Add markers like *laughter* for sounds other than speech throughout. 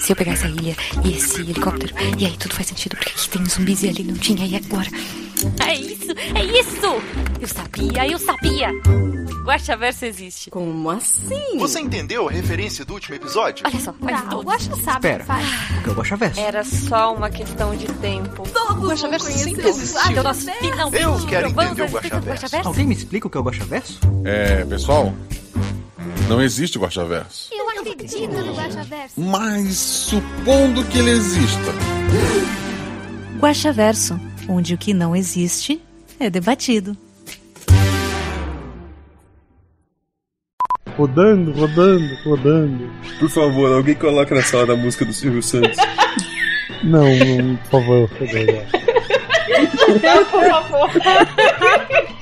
Se eu pegar essa ilha e esse helicóptero, e aí tudo faz sentido, porque aqui tem zumbis e ali não tinha, e agora? É isso, é isso! Eu sabia, eu sabia! Guaxaverso existe. Como assim? Você entendeu a referência do último episódio? Olha só, faz Tá, o Guaxa sabe Espera. o que. O é o Guaxaverso? Era só uma questão de tempo. Todos Guaxaverso vão sempre conhecer existiu. o nós finalmente Eu quero entender o Guaxaverso. Alguém me explica o que é o Guaxaverso? É, pessoal, não existe Guaxaverso. Eu acredito no Guaxaverso. Mas supondo que ele exista. Guaxaverso, onde o que não existe é debatido. Rodando, rodando, rodando. Por favor, alguém coloca na sala da música do Silvio Santos. Não, não, por favor, por favor. *laughs*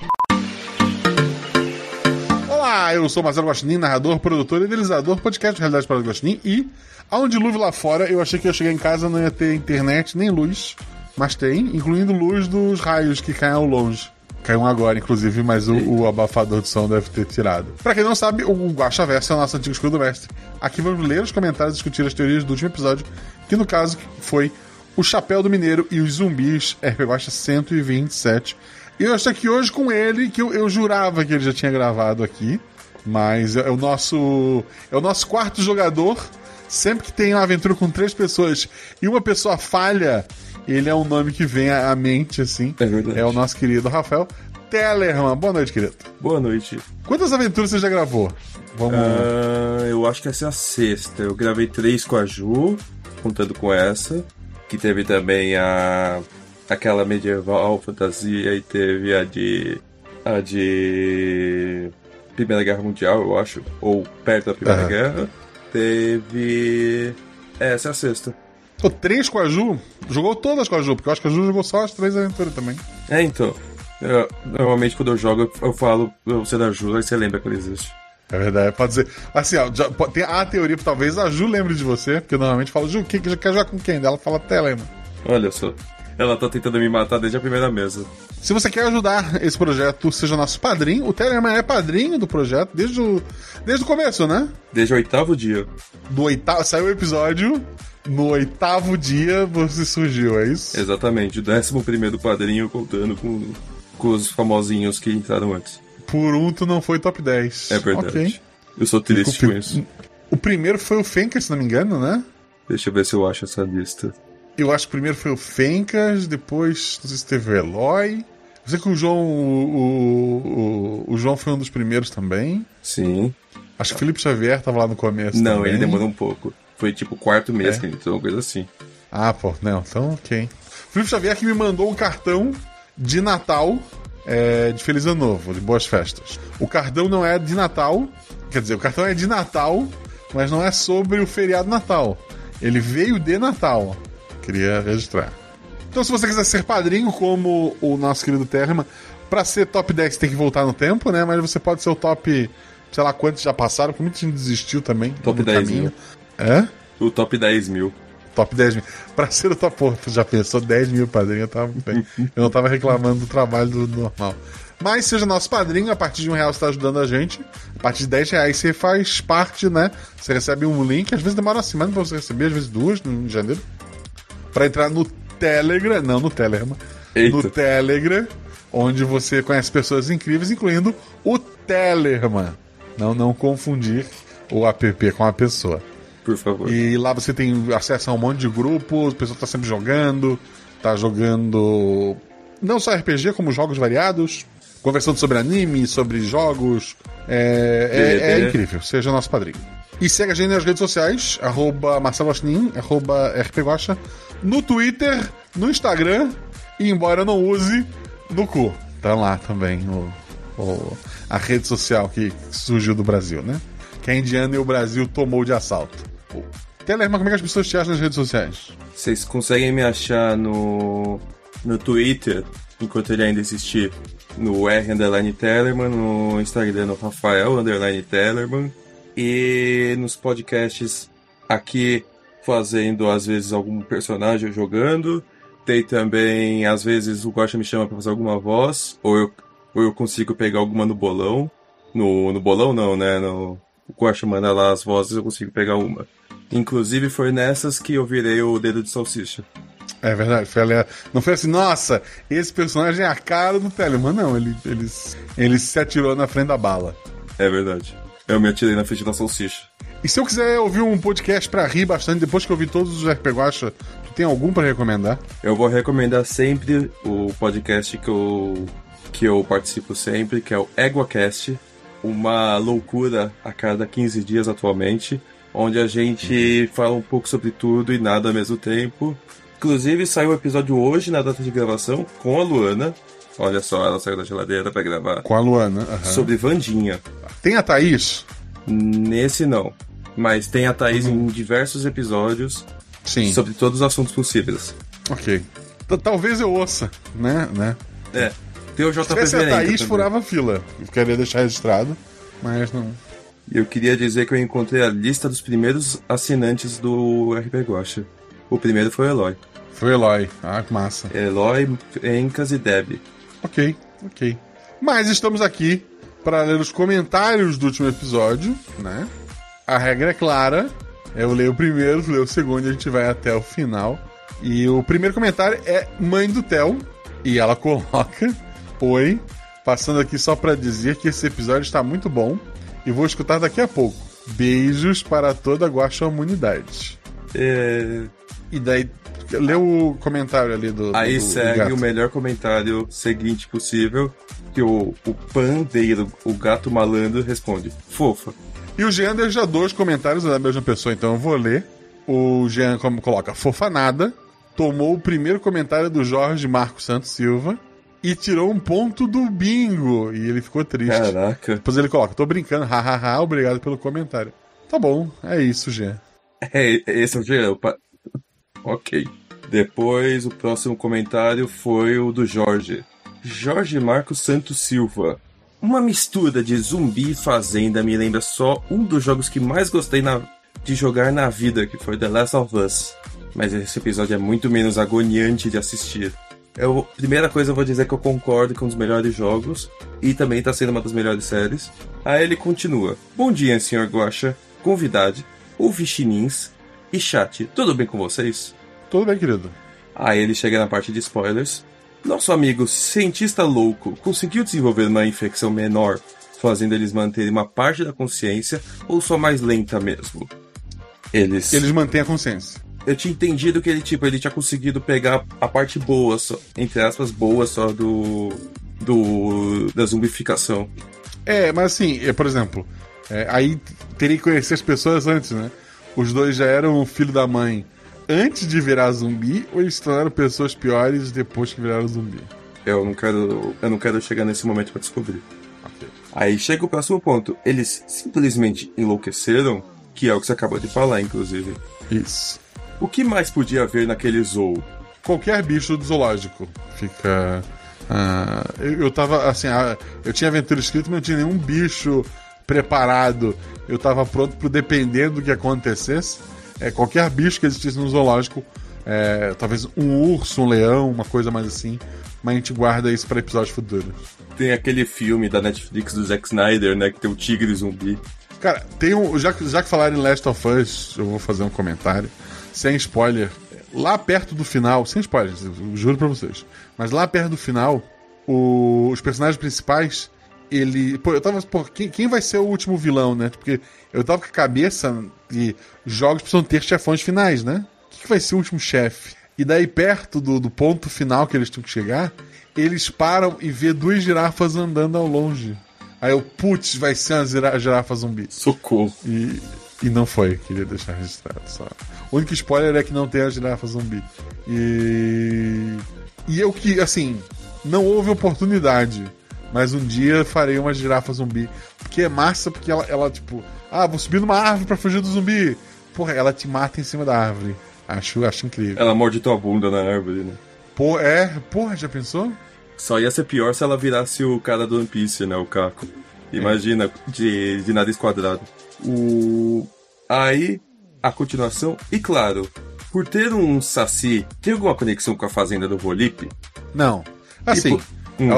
Olá, eu sou Marcelo Guaxinim, narrador, produtor e idealizador do podcast Realidade para o Guaxinim. E, há um dilúvio lá fora, eu achei que eu chegar em casa não ia ter internet nem luz. Mas tem, incluindo luz dos raios que caem ao longe. Caiu um agora, inclusive, mas o, o abafador de som deve ter tirado. Pra quem não sabe, o Guaxa Verso é o nosso antigo escudo mestre. Aqui vamos ler os comentários e discutir as teorias do último episódio, que no caso foi O Chapéu do Mineiro e os Zumbis, RP Guaxa 127. E eu estou aqui hoje com ele, que eu, eu jurava que ele já tinha gravado aqui, mas é o nosso é o nosso quarto jogador. Sempre que tem uma aventura com três pessoas e uma pessoa falha, ele é um nome que vem à mente, assim. É verdade. É o nosso querido Rafael Tellerman. Boa noite, querido. Boa noite. Quantas aventuras você já gravou? Vamos. Ah, eu acho que essa é a sexta. Eu gravei três com a Ju, contando com essa. Que teve também a. aquela medieval fantasia e teve a de. a de. Primeira Guerra Mundial, eu acho. Ou perto da Primeira Aham. Guerra. Teve. Essa é a sexta. Pô, três com a Ju? Jogou todas com a Ju, porque eu acho que a Ju jogou só as três aventuras também. É, então. eu- normalmente quando eu jogo, eu falo você da Ju, aí você lembra que ela existe. É verdade, pode ser. Assim, ó, já- pode- tem a teoria, talvez a Ju lembre de você, porque eu normalmente falo, Ju, quem que quer jogar com quem? Ela fala Tellerman. Olha só. Ela tá tentando me matar desde a primeira mesa. Se você quer ajudar esse projeto, seja nosso padrinho. O Tellerman é padrinho do projeto desde o, desde o começo, né? Desde o oitavo dia. Do oitavo, saiu o episódio, no oitavo dia você surgiu, é isso? Exatamente, o décimo primeiro padrinho contando com, com os famosinhos que entraram antes. Por um, tu não foi top 10. É verdade. Ok. Eu sou triste com isso. O primeiro foi o Fencas, se não me engano, né? Deixa eu ver se eu acho essa lista. Eu acho que primeiro foi o Fencas, depois não sei se teve o Eloy. Eu sei que o João. O, o, o- o João foi um dos primeiros também. Sim. Acho que o Felipe Xavier tava lá no começo. Não, também. ele demorou um pouco. Foi tipo o quarto mês É? que ele entrou, uma coisa assim. Ah, pô, não, então ok. Felipe Xavier que me mandou um cartão de Natal é, de Feliz Ano Novo, de boas festas. O cartão não é de Natal, quer dizer, o cartão é de Natal, mas não é sobre o feriado Natal. Ele veio de Natal. Queria registrar. Então, se você quiser ser padrinho, como o nosso querido Terma, pra ser top 10 tem que voltar no tempo, né? Mas você pode ser o top, sei lá quantos já passaram, porque muita gente desistiu também. Top no 10 caminho. mil. É? O top 10 mil. Top 10 mil. Pra ser o top, pô, tu já pensou 10 mil padrinho, eu, tava bem. eu não tava reclamando do trabalho do normal. Mas seja nosso padrinho, a partir de um real você tá ajudando a gente. A partir de 10 reais você faz parte, né? Você recebe um link, às vezes demora uma semana pra você receber, às vezes duas, no- em janeiro. Pra entrar no Telegram, não no Telegram, Eita. no Telegram, onde você conhece pessoas incríveis, incluindo o Telegram. Não, não confundir o app com a pessoa. Por favor. E lá você tem acesso a um monte de grupos, o pessoal tá sempre jogando, tá jogando não só RPG, como jogos variados, conversando sobre anime, sobre jogos. É, é- é incrível, seja nosso padrinho. E segue a gente nas redes sociais, arroba Marcelo arroba RPGosta, no Twitter, no Instagram, e embora não use, no cu. Tá lá também o, o- a rede social que surgiu do Brasil, né? Que a Indiana e o Brasil tomou de assalto. Telerma, como é que as pessoas te acham nas redes sociais? Vocês conseguem me achar no, no Twitter, enquanto ele ainda existir, no R underline Tellerman, no Instagram no Rafael underline Tellerman, e nos podcasts aqui fazendo às vezes algum personagem jogando. Tem também, às vezes o Guaxa me chama pra fazer alguma voz, ou eu, ou eu consigo pegar alguma no bolão. No, no bolão não, né? No, o Guaxa manda lá as vozes, eu consigo pegar uma. Inclusive foi nessas que eu virei o dedo de salsicha. É verdade, foi ale- não foi assim, nossa, esse personagem é a cara do Telemann. Não, ele, ele, ele se atirou na frente da bala. É verdade. Eu me atirei na frente da salsicha. E se eu quiser ouvir um podcast pra rir bastante, depois que eu vi todos os RPG Guacha, tu tem algum pra recomendar? Eu vou recomendar sempre o podcast que eu, que eu participo sempre, que é o EguaCast. Uma loucura a cada 15 dias atualmente, onde a gente fala um pouco sobre tudo e nada ao mesmo tempo. Inclusive, saiu o episódio hoje, na data de gravação, com a Luana. Olha só, ela saiu da geladeira pra gravar. Com a Luana. aham. Sobre Vandinha. Tem a Thaís? Nesse não. Mas tem a Thaís em diversos episódios Sim. sobre todos os assuntos possíveis. Ok. T- Talvez eu ouça, né? né? É. Tem o Se JP tivesse a Thaís, também. furava a fila. Eu queria deixar registrado, mas não. Eu queria dizer que eu encontrei a lista dos primeiros assinantes do RP Guacha. O primeiro foi o Eloy. Foi o Eloy. Ah, que massa. Eloy, Encas e Deb. Ok, ok. Mas estamos aqui para ler os comentários do último episódio, né? A regra é clara. Eu leio o primeiro, tu lê o segundo e a gente vai até o final. E o primeiro comentário é Mãe do Theo. E ela *laughs* coloca: Oi, passando aqui só para dizer que esse episódio está muito bom e vou escutar daqui a pouco. Beijos para toda a Guaxa Humanidade. É, E daí, lê o comentário ali do. Aí do- do segue gato. o melhor comentário seguinte possível, que o, o pandeiro, o gato malandro, responde. Fofa. E o Jean deixa dois comentários da mesma pessoa, então eu vou ler. O Jean como coloca, fofa nada, tomou o primeiro comentário do Jorge Marco Santos Silva e tirou um ponto do bingo. E ele ficou triste. Caraca. Depois ele coloca, tô brincando, hahaha, obrigado pelo comentário. Tá bom, é isso, Jean. É, esse é o Jean. pa- Ok. Depois, o próximo comentário foi o do Jorge. Jorge Marcos Santos Silva. Uma mistura de zumbi e fazenda me lembra só um dos jogos que mais gostei na- de jogar na vida, que foi The Last of Us. Mas esse episódio é muito menos agoniante de assistir. Eu, primeira coisa, eu vou dizer que eu concordo com um dos melhores jogos e também tá sendo uma das melhores séries. Aí ele continua. Bom dia, senhor Guaxa, convidade, ouvichinins e chat. Tudo bem com vocês? Tudo bem, querido. Aí ele chega na parte de spoilers. Nosso amigo cientista louco conseguiu desenvolver uma infecção menor, fazendo eles manterem uma parte da consciência ou só mais lenta mesmo? Eles. Eles mantêm a consciência. Eu tinha entendido que ele, tipo, ele tinha conseguido pegar a parte boa, só, entre aspas, boa só do. do. da zumbificação. É, mas assim, é, por exemplo, é, aí teria que conhecer as pessoas antes, né? Os dois já eram o filho da mãe antes de virar zumbi ou eles se tornaram pessoas piores depois que viraram zumbi? Eu não quero. Eu não quero chegar nesse momento pra descobrir. Ok. Aí chega o próximo ponto. Eles simplesmente enlouqueceram, que é o que você acabou de falar, inclusive. Isso. O que mais podia haver naquele zoo? Qualquer bicho do zoológico fica. ah, eu, eu tava assim, ah, eu tinha aventura escrito, mas não tinha nenhum bicho preparado. Eu tava pronto pro dependendo do que acontecesse. É, qualquer bicho que existisse no zoológico, é, talvez um urso, um leão, uma coisa mais assim. Mas a gente guarda isso para episódios futuros. Tem aquele filme da Netflix do Zack Snyder, né? Que tem o tigre zumbi. Cara, tem um. Já, que- já que falaram em Last of Us, eu vou fazer um comentário. Sem spoiler. Lá perto do final, sem spoilers, eu juro pra vocês. Mas lá perto do final, o- os personagens principais, ele. Pô, eu tava. Pô, quem, quem vai ser o último vilão, né? Porque eu tava com a cabeça de jogos precisam ter chefões finais, né? O que, que vai ser o último chefe? E daí, perto do, do ponto final que eles tinham que chegar, eles param e vê duas girafas andando ao longe. Aí eu, putz, vai ser uma zira- girafa zumbi. Socorro. E, e não foi, queria deixar registrado só. O único spoiler é que não tem a girafa zumbi. E. E eu que, assim, não houve oportunidade. Mas um dia farei uma girafa zumbi. Porque é massa, porque ela, ela tipo, ah, vou subir numa árvore pra fugir do zumbi. Porra, ela te mata em cima da árvore. Acho, acho incrível. Ela morde tua bunda na árvore, né? Pô, é, porra, já pensou? Só ia ser pior se ela virasse o cara do One Piece, né? O Caco. Imagina, de, de nariz quadrado. O... Aí, a continuação. E claro, por ter um Saci, tem alguma conexão com a fazenda do Volipe? Não. Assim, Tipo, hum.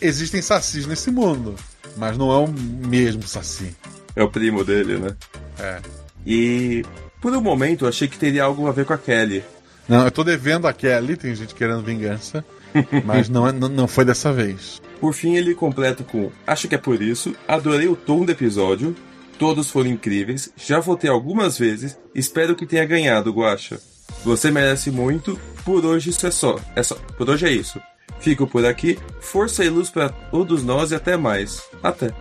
Existem sacis nesse mundo. Mas não é o mesmo saci. É o primo dele, né? É. E Por um momento eu achei que teria algo a ver com a Kelly. Não, eu tô devendo a Kelly, tem gente querendo vingança, *laughs* mas não, é- não, não foi dessa vez. Por fim, ele completa com: Acho que é por isso, adorei o tom do episódio, todos foram incríveis, já votei algumas vezes, espero que tenha ganhado, Guacha. Você merece muito, por hoje isso é só. É só. Por hoje é isso. Fico por aqui, força e luz para todos nós e até mais. Até.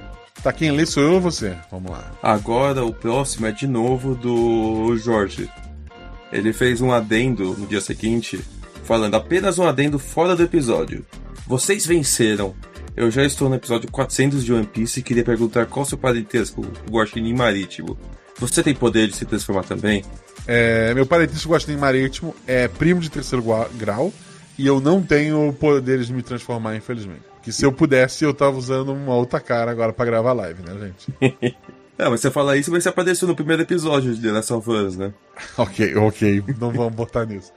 Tá quem lê sou eu ou você? Vamos lá. Agora o próximo é de novo do Jorge. Ele fez um adendo no dia seguinte, falando apenas um adendo fora do episódio. Vocês venceram. Eu já estou no episódio 400 de One Piece e queria perguntar qual seu parentesco, o Guaxinim Marítimo. Você tem poder de se transformar também? É, meu parentesco Guaxinim Marítimo é primo de terceiro grau e eu não tenho poderes de me transformar, infelizmente. Que se eu pudesse, eu tava usando uma outra cara agora pra gravar live, né, gente? *laughs* É, mas você fala isso, mas você apareceu no primeiro episódio de The Last of Us, né? *laughs* ok, ok, não vamos botar nisso.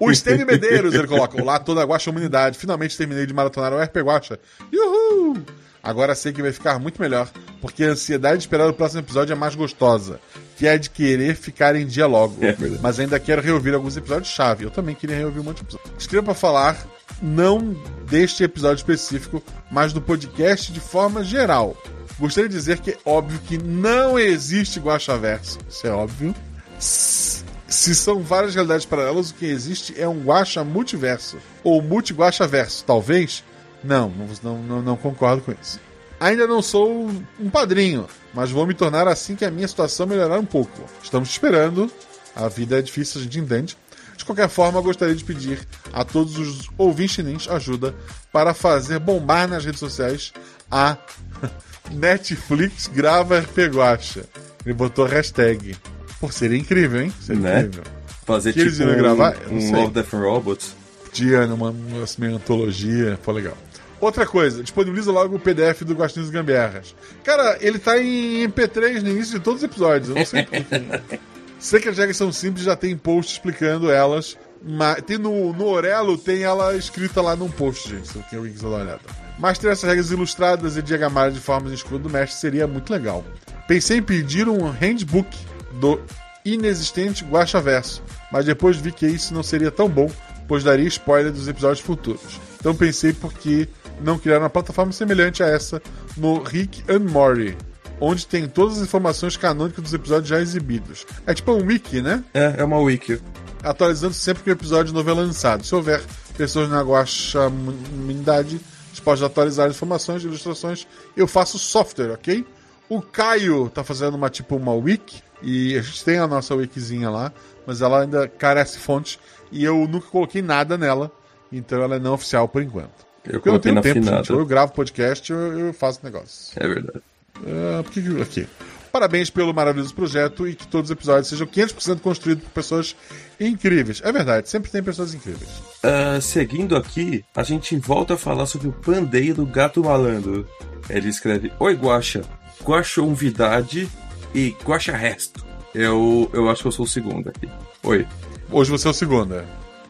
O Stênio Medeiros, ele coloca: Olá, toda a Guaxa Humanidade. Finalmente terminei de maratonar o RP Guaxa. Uhul! Agora sei que vai ficar muito melhor, porque a ansiedade de esperar o próximo episódio é mais gostosa, que é de querer ficar em dia logo. É. Mas ainda quero reouvir alguns episódios chave. Eu também queria reouvir um monte de episódios. Escreva pra falar, não deste episódio específico, mas do podcast de forma geral. Gostaria de dizer que é óbvio que não existe Guaxaverso. Isso é óbvio. Se são várias realidades paralelas, o que existe é um Guaxa multiverso. Ou multi-Guaxaverso, talvez? Não, não, não, não concordo com isso. Ainda não sou um padrinho, mas vou me tornar assim que a minha situação melhorar um pouco. Estamos esperando. A vida é difícil, a gente entende. De qualquer forma, gostaria de pedir a todos os ouvintes nins ajuda para fazer bombar nas redes sociais a *laughs* Netflix grava RP Guacha. Ele botou a hashtag. Pô, seria incrível, hein? Seria Né? incrível. Fazer Que eles tipo um, gravar? Um. Love, Death and Robots. Podia, numa, numa meio antologia, foi legal. Outra coisa, disponibiliza logo o PDF do Gostinhos Gambiarras. Cara, ele tá em MP3 no início de todos os episódios, eu não sei porquê. *laughs* sei que as regras são simples, já tem post explicando elas. Mas tem no, no Orelo tem ela escrita lá num post, gente, se alguém quiser dar uma olhada. Mas ter essas regras ilustradas e diagramadas de formas em escudo do mestre seria muito legal. Pensei em pedir um handbook do inexistente Guaxaverso, mas depois vi que isso não seria tão bom, pois daria spoiler dos episódios futuros. Então pensei porque não criar uma plataforma semelhante a essa no Rick and Morty, onde tem todas as informações canônicas dos episódios já exibidos. É tipo um wiki, né? É, é uma wiki. Atualizando sempre que o episódio novo é lançado. Se houver pessoas na Guaxamunidade dispostas a atualizar informações e ilustrações, eu faço software, ok? O Caio tá fazendo uma tipo uma wiki e a gente tem a nossa wikizinha lá, mas ela ainda carece fontes e eu nunca coloquei nada nela, então ela é não oficial por enquanto. Eu Porque eu não tenho tempo, finada. gente. Ou eu gravo podcast ou eu faço negócio. É verdade. Ah, por que que- aqui. Parabéns pelo maravilhoso projeto e que todos os episódios sejam 500% construídos por pessoas incríveis. É verdade, sempre tem pessoas incríveis. Ah, seguindo aqui, a gente volta a falar sobre o pandeiro gato malandro. Ele escreve: Oi, Guaxa. Guaxa Umvidade e Guaxa Resto. Eu, eu acho que eu sou o segundo aqui. Oi. Hoje você é o segundo, é.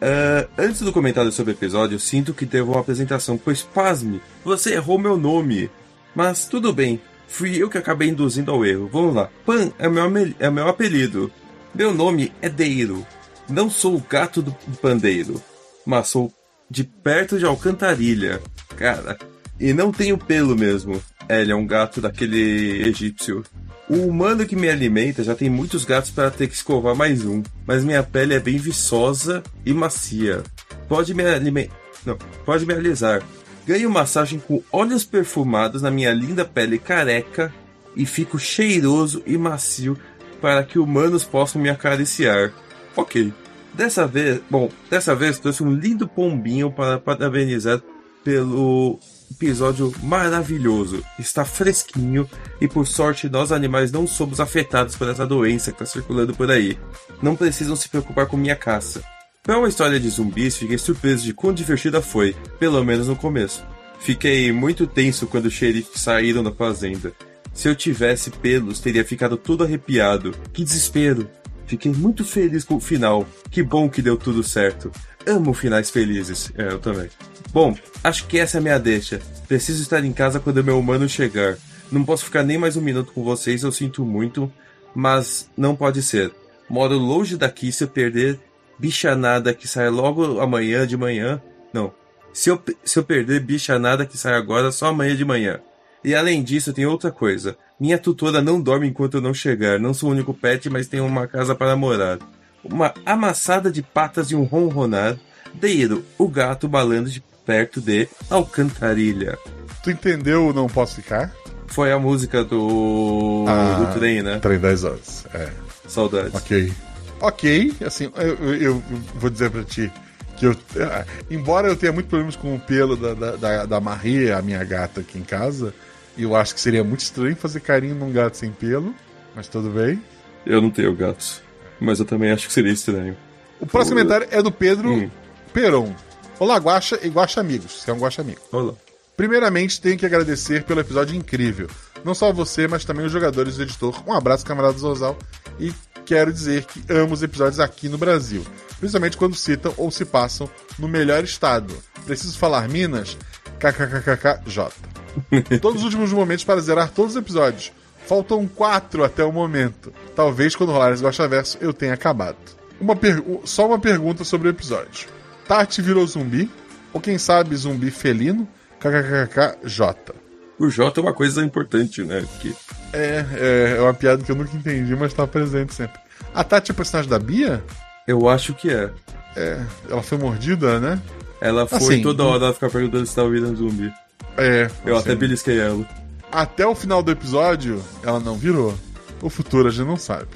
Ah, antes do comentário sobre o episódio, sinto que devo uma apresentação, pois pasme, você errou meu nome. Mas tudo bem, fui eu que acabei induzindo ao erro. Vamos lá. Pan é meu, é meu apelido. Meu nome é Deiro. Não sou o gato do pandeiro, mas sou de perto de Alcantarilha. Cara, e não tenho pelo mesmo. Ele é um gato daquele egípcio. O humano que me alimenta já tem muitos gatos para ter que escovar mais um, mas minha pele é bem viçosa e macia. Pode me alimentar. Não, pode me alisar. Ganho massagem com óleos perfumados na minha linda pele careca e fico cheiroso e macio para que humanos possam me acariciar. Ok. Dessa vez, bom, dessa vez trouxe um lindo pombinho para parabenizar pelo episódio maravilhoso. Está fresquinho e por sorte nós animais não somos afetados por essa doença que está circulando por aí. Não precisam se preocupar com minha caça. Para uma história de zumbis, fiquei surpreso de quão divertida foi, pelo menos no começo. Fiquei muito tenso quando os xerifes saíram da fazenda. Se eu tivesse pelos, teria ficado todo arrepiado. Que desespero! Fiquei muito feliz com o final. Que bom que deu tudo certo. Amo finais felizes. É, eu também. Bom, acho que essa é a minha deixa. Preciso estar em casa quando meu humano chegar. Não posso ficar nem mais um minuto com vocês, eu sinto muito, mas não pode ser. Moro longe daqui, se eu perder bichanada que sai logo amanhã de manhã. Não. Se eu, se eu perder bichanada que sai agora, só amanhã de manhã. E além disso, tem outra coisa. Minha tutora não dorme enquanto eu não chegar. Não sou o único pet, mas tenho uma casa para morar. Uma amassada de patas e um ronronar. Deiro, o gato balando de perto de Alcantarilha. Tu entendeu o Não Posso Ficar? Foi a música do, Ah. do trem, né? Trem 10 horas. É. Saudades. Ok. Ok, assim, eu, eu- eu vou dizer pra ti que eu. ah, Embora eu tenha muitos problemas com o pelo da, da, da, da Marie, a minha gata aqui em casa, eu acho que seria muito estranho fazer carinho num gato sem pelo, mas tudo bem. Eu não tenho gatos. Mas eu também acho que seria estranho. O próximo comentário é do Pedro Hum. Peron. Olá, Guaxa e Guaxa Amigos. Você é um Guaxa Amigo. Olá. Primeiramente, tenho que agradecer pelo episódio incrível. Não só você, mas também os jogadores e o editor. Um abraço, camarada Zorzal. E quero dizer que amo os episódios aqui no Brasil. Principalmente quando citam ou se passam no melhor estado. Preciso falar Minas? KKKKJ. *laughs* Todos os últimos momentos para zerar todos os episódios. Faltam quatro até o momento. Talvez quando rolar esse Gosta Verso eu tenha acabado. Uma Só uma pergunta sobre o episódio. Tati virou zumbi? Ou quem sabe zumbi felino? KKKKJ. O J é uma coisa importante, né? Que É, é, é uma piada que eu nunca entendi, mas tá presente sempre. A Tati é personagem da Bia? eu acho que é. É, ela foi mordida, né? Ela foi Assim, toda hora ela ficar perguntando se tá ouvindo zumbi. É. Eu assim, até belisquei ela. Até o final do episódio, ela não virou. O futuro a gente não sabe.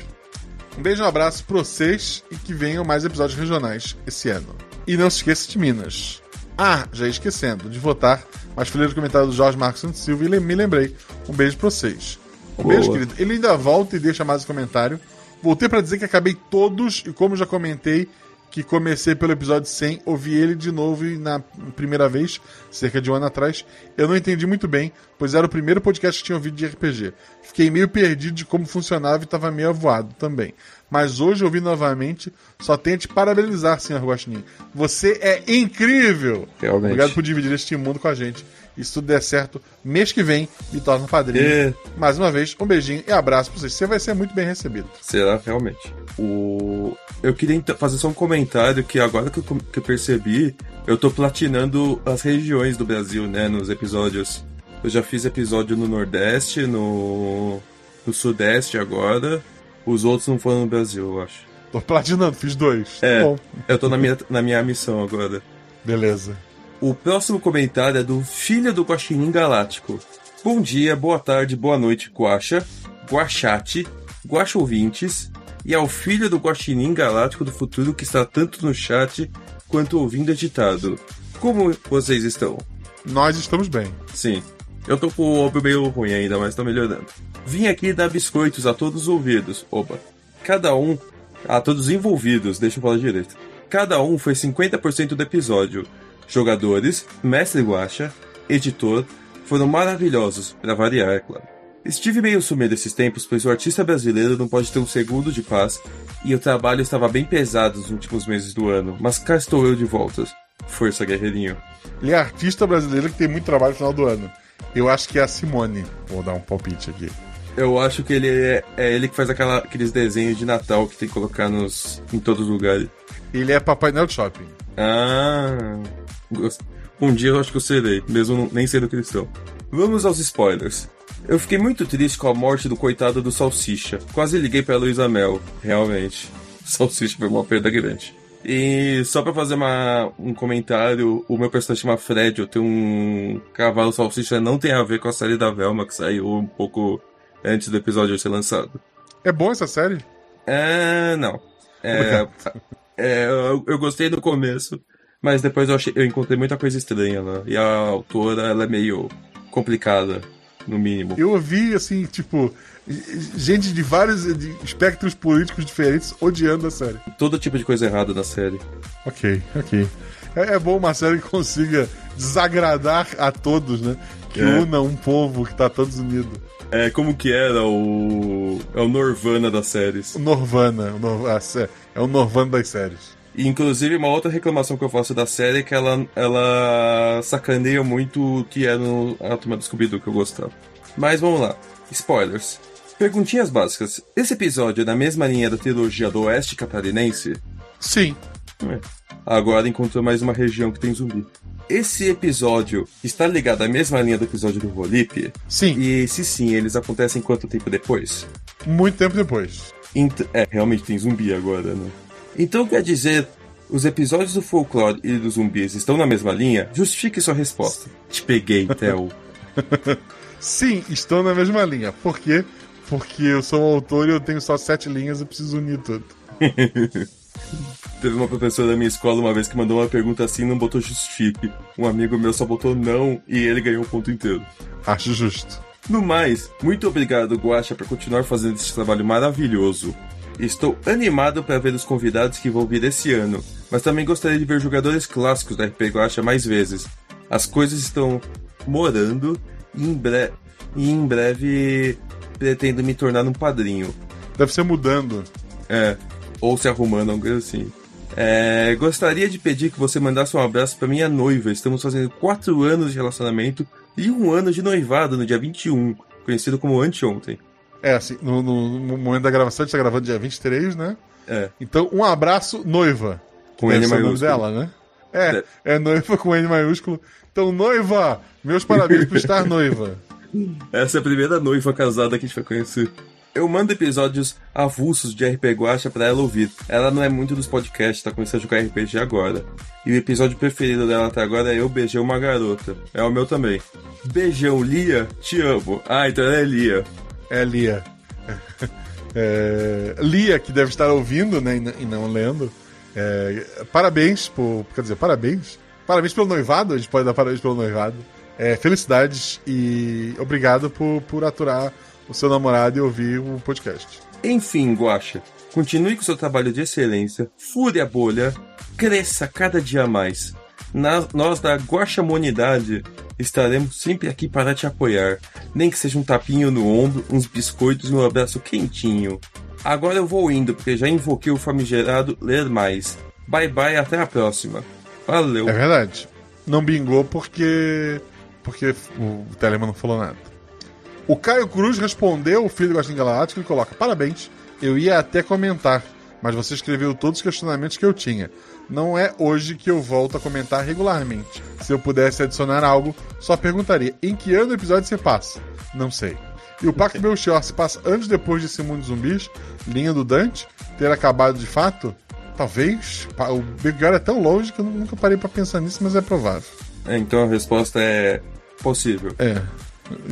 Um beijo e um abraço pra vocês e que venham mais episódios regionais esse ano. E não se esqueça de Minas. Ah, já ia esquecendo de votar, mas falei no comentário do Jorge Marcos Santos Silva e me lembrei. Um beijo pra vocês. Um Boa. beijo, querido. Ele ainda volta e deixa mais um comentário. Voltei pra dizer que acabei todos e como já comentei que comecei pelo episódio 100, ouvi ele de novo e na primeira vez, cerca de um ano atrás, eu não entendi muito bem, pois era o primeiro podcast que tinha ouvido de RPG. Fiquei meio perdido de como funcionava e estava meio avoado também. Mas hoje, ouvi novamente, só tenho a te parabenizar, senhor Guaxinim. Você é incrível! Realmente. Obrigado por dividir este mundo com a gente. E se tudo der certo, mês que vem, me torna padrinho. É. Mais uma vez, um beijinho e abraço pra vocês. Você vai ser muito bem recebido. Será realmente? O... Eu queria então fazer só um comentário que agora que eu, que eu percebi, eu tô platinando as regiões do Brasil, né, nos episódios. Eu já fiz episódio no Nordeste, no, no Sudeste agora. Os outros não foram no Brasil, eu acho. Tô platinando, fiz dois. É, Bom, eu tô na minha, na minha missão agora. beleza. O próximo comentário é do Filho do Guaxinim Galáctico. Bom dia, boa tarde, boa noite, Guaxa, Guaxate, Guaxa ouvintes, e ao filho do Guaxinim Galáctico do futuro que está tanto no chat quanto ouvindo editado. Como vocês estão? Nós estamos bem. Sim. Eu tô com o ombro meio ruim ainda, mas tô melhorando. Vim aqui dar biscoitos a todos os ouvidos. Opa. Cada um. A todos os envolvidos, deixa eu falar direito. Cada um foi 50% do episódio. Jogadores, mestre Guacha, editor, foram maravilhosos, pra variar, é claro. Estive meio sumido esses tempos, pois o artista brasileiro não pode ter um segundo de paz e o trabalho estava bem pesado nos últimos meses do ano, mas cá estou eu de volta. Força, guerreirinho. Ele é artista brasileiro que tem muito trabalho no final do ano. Eu acho que é a Simone. Vou dar um palpite aqui. Eu acho que ele é, é ele que faz aquela- aqueles desenhos de Natal que tem que colocar nos, em todos os lugares. Ele é Papai Noel Shopping. Ah. Um dia eu acho que eu serei, mesmo nem sendo cristão. Vamos aos spoilers. Eu fiquei muito triste com a morte do coitado do Salsicha. Quase liguei pra Luísa Mel, realmente. *laughs* Salsicha foi uma perda grande. E só pra fazer uma, um comentário, o meu personagem chama Fred, eu tenho um cavalo salsicha, não tem a ver com a série da Velma, que saiu um pouco antes do episódio ser lançado. É bom essa série? É, não. É, *laughs* é, eu, eu gostei do começo, mas depois eu, achei, eu encontrei muita coisa estranha lá. E a autora, ela é meio complicada, no mínimo. Eu ouvi, assim, tipo, gente de vários de espectros políticos diferentes odiando a série. Todo tipo de coisa errada na série. Ok, ok. É, é bom uma série que consiga desagradar a todos, né? Que É. una um povo que tá todos unidos. É, como que era o... É o Norvana das séries. O Norvana, o Nor- é o Norvana das séries. E, inclusive, uma outra reclamação que eu faço da série é que ela, ela sacaneia muito o que é no a Turma do Scooby-Doo que eu gostava. Mas vamos lá. Spoilers. Perguntinhas básicas. Esse episódio é na mesma linha da trilogia do Oeste Catarinense? Sim. É. Agora encontrou mais uma região que tem zumbi. Esse episódio está ligado à mesma linha do episódio do Rolip? Sim. E se sim, eles acontecem quanto tempo depois? Muito tempo depois. Ent- é, realmente tem zumbi agora, né? Então quer dizer, os episódios do folclore e dos zumbis estão na mesma linha? Justifique sua resposta. Te peguei, Theo. *laughs* Sim, estão na mesma linha. Por quê? Porque eu sou o autor e eu tenho só sete linhas e preciso unir tudo. *laughs* Teve uma professora da minha escola uma vez que mandou uma pergunta assim e não botou justifique. Um amigo meu só botou não e ele ganhou um ponto inteiro. Acho justo. No mais, muito obrigado, Guaxa, por continuar fazendo esse trabalho maravilhoso. Estou animado para ver os convidados que vão vir esse ano, mas também gostaria de ver jogadores clássicos da RP Guaxa mais vezes. As coisas estão morando e em, bre- e em breve pretendo me tornar um padrinho. Deve ser mudando. É, ou se arrumando, algo assim. É, gostaria de pedir que você mandasse um abraço para minha noiva. Estamos fazendo 4 anos de relacionamento e um ano de noivado no dia 21, conhecido como anteontem. É, assim, no, no- momento da gravação, a gente tá gravando dia 23, né? É, Então, um abraço, noiva. com N nome maiúsculo. dela, né? É, é noiva com N maiúsculo. Então, noiva, meus parabéns por estar noiva. *laughs* Essa é a primeira noiva casada que a gente vai conhecer. Eu mando episódios avulsos de RP Guacha pra ela ouvir. Ela não é muito dos podcasts, tá começando a jogar RPG agora. E o episódio preferido dela até agora é Eu Beijei Uma Garota. É o meu também. Beijão, Lia, te amo. Ah, então ela é Lia. É Lia. *laughs* É, Lia, que deve estar ouvindo, né, e não lendo. É, parabéns por. Quer dizer, parabéns. Parabéns pelo noivado, a gente pode dar parabéns pelo noivado. É, felicidades e obrigado por, por aturar o seu namorado e ouvir o podcast. Enfim, Guacha, continue com seu trabalho de excelência, fure a bolha, cresça cada dia mais. Na- nós da Guaxamonidade estaremos sempre aqui para te apoiar, nem que seja um tapinho no ombro, uns biscoitos e um abraço quentinho. Agora eu vou indo, porque já invoquei o famigerado ler mais. Bye bye, até a próxima. Valeu. É verdade. Não bingou porque. Porque o Telemann não falou nada. O Caio Cruz respondeu, o filho do Gostinho Galáctico, ele coloca: Parabéns, eu ia até comentar, mas você escreveu todos os questionamentos que eu tinha. Não é hoje que eu volto a comentar regularmente. Se eu pudesse adicionar algo, só perguntaria: em que ano o episódio se passa? Não sei. E o Pacto Belchior se passa anos depois desse mundo de zumbis, linha do Dante, ter acabado de fato? Talvez. O Belchior é tão longe que eu nunca parei pra pensar nisso, mas é provável. É, então a resposta é possível. É,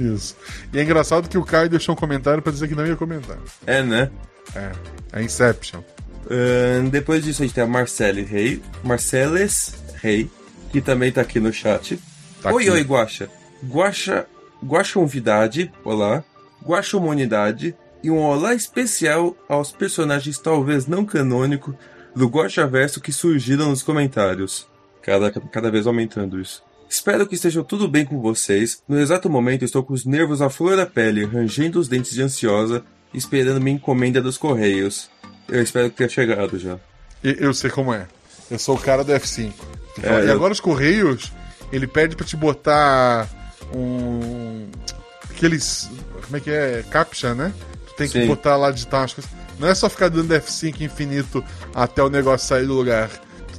isso. E é engraçado que o Caio deixou um comentário pra dizer que não ia comentar. É, né? É, é Inception. Ahn, depois disso a gente tem a Marcele Rei, Marceles Rei, que também tá aqui no chat. Tá oi, aqui. oi, Guaxa. Guaxa, Guaxonvidade, olá. Guaxomonidade e um olá especial aos personagens talvez não canônicos do Guaxaverso que surgiram nos comentários. Cada, cada vez aumentando isso. Espero que estejam tudo bem com vocês. No exato momento estou com os nervos à flor da pele, rangendo os dentes de ansiosa, esperando minha encomenda dos correios. Eu espero que tenha chegado já. E- eu sei como é. Eu sou o cara do F5. Que fala, É, e eu- agora os Correios, ele pede pra te botar um. Aqueles. Como é que é? Captcha, né? Tu tem que Sim. botar lá, umas coisas. Não é só ficar dando F5 infinito até o negócio sair do lugar.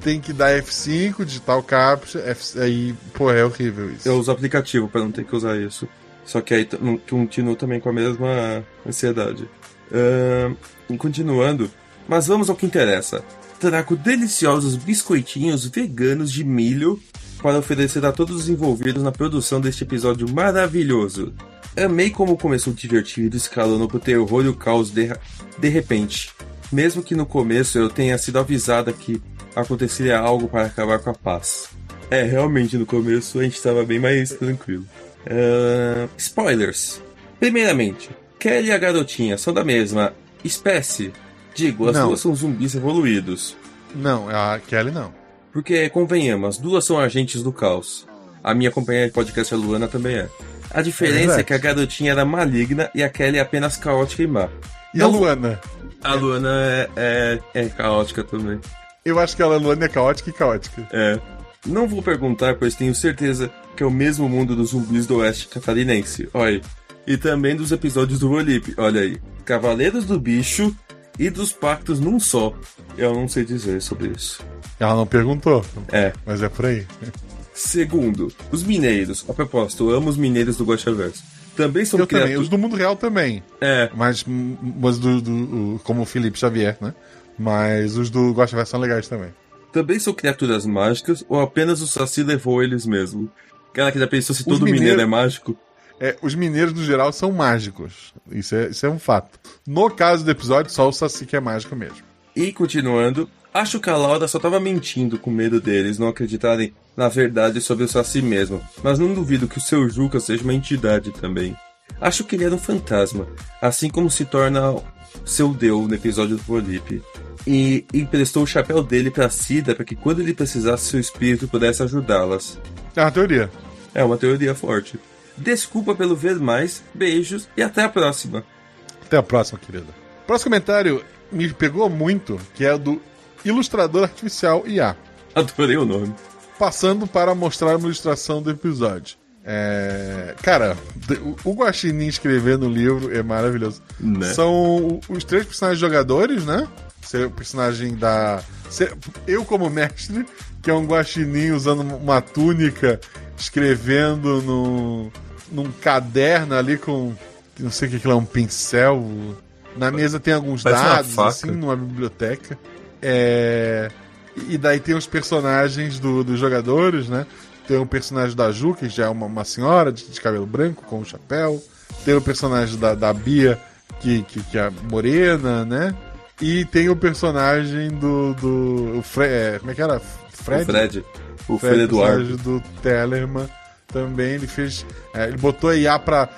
Tem que dar F5, digitar o Captcha, F... aí, pô, é horrível isso. Eu uso aplicativo para não ter que usar isso. Só que aí continuo também com a mesma ansiedade. E continuando, mas vamos ao que interessa. Trago deliciosos biscoitinhos veganos de milho para oferecer a todos os envolvidos na produção deste episódio maravilhoso. Amei como começou divertido, escalando pro terror e o caos de, de repente. Mesmo que no começo eu tenha sido avisada que aconteceria algo para acabar com a paz. É, realmente no começo a gente estava bem mais tranquilo. Ahn, spoilers. Primeiramente, Kelly e a garotinha são da mesma espécie. Digo, as Não. duas são zumbis evoluídos. Não, a Kelly não. Porque, convenhamos, as duas são agentes do caos. A minha companheira de podcast, a Luana, também é. A diferença é, verdade. que a garotinha era maligna e a Kelly é apenas caótica e má. E Não- a Luana? A Luana é, é, é caótica também. Eu acho que ela, a Luana é caótica e caótica. É. Não vou perguntar, pois tenho certeza que é o mesmo mundo dos zumbis do oeste catarinense. Olha, E também dos episódios do Volip. Olha aí. Cavaleiros do Bicho e dos Pactos num só. Eu não sei dizer sobre isso. Ela não perguntou. É. Mas é por aí. Segundo, os mineiros. A propósito, eu amo os mineiros do Guaxaverso. Também são Eu também, criatu- os do mundo real também. É, Mas, mas do, do- como o Felipe Xavier, né? Mas os do Gosta Verso são legais também. também são criaturas mágicas ou apenas o Saci levou eles mesmo? Cara, que já pensou se todo mineiros- mineiro é mágico? É, os mineiros, no geral, são mágicos. Isso é, isso é um fato. No caso do episódio, só o Saci que é mágico mesmo. E continuando, acho que a Laura só tava mentindo com medo deles não acreditarem na verdade sobre o Saci mesmo, mas não duvido que o seu Juca seja uma entidade também. Acho que ele era um fantasma, assim como se torna seu Deus no episódio do Volip. E emprestou o chapéu dele pra Cida para que quando ele precisasse seu espírito pudesse ajudá-las. É uma teoria. É uma teoria forte. Desculpa pelo ver mais, beijos e até a próxima. Até a próxima, querida. Próximo comentário me pegou muito, que é do ilustrador artificial IA. Adorei o nome. Passando para mostrar uma ilustração do episódio. É, Cara, o- Guaxinim escrevendo o livro é maravilhoso. Né? São os três personagens jogadores, né? Ser o personagem da. Eu, como mestre, que é um guaxinim usando uma túnica, escrevendo no, num caderno ali com. Não sei o que é, um pincel. Na mesa tem alguns Parece dados, assim, numa biblioteca. É. E daí tem os personagens do- dos jogadores, né? Tem o personagem da Ju, que já é uma, uma senhora de, de cabelo branco, com um chapéu. Tem o personagem da, da Bia, que, que, que é morena, né? E tem o personagem do. do o Fre é, como é que era? Fred? O Fred. O Fred, Fred Eduardo. personagem do Tellerman também. Ele fez. é, ele botou a IA pra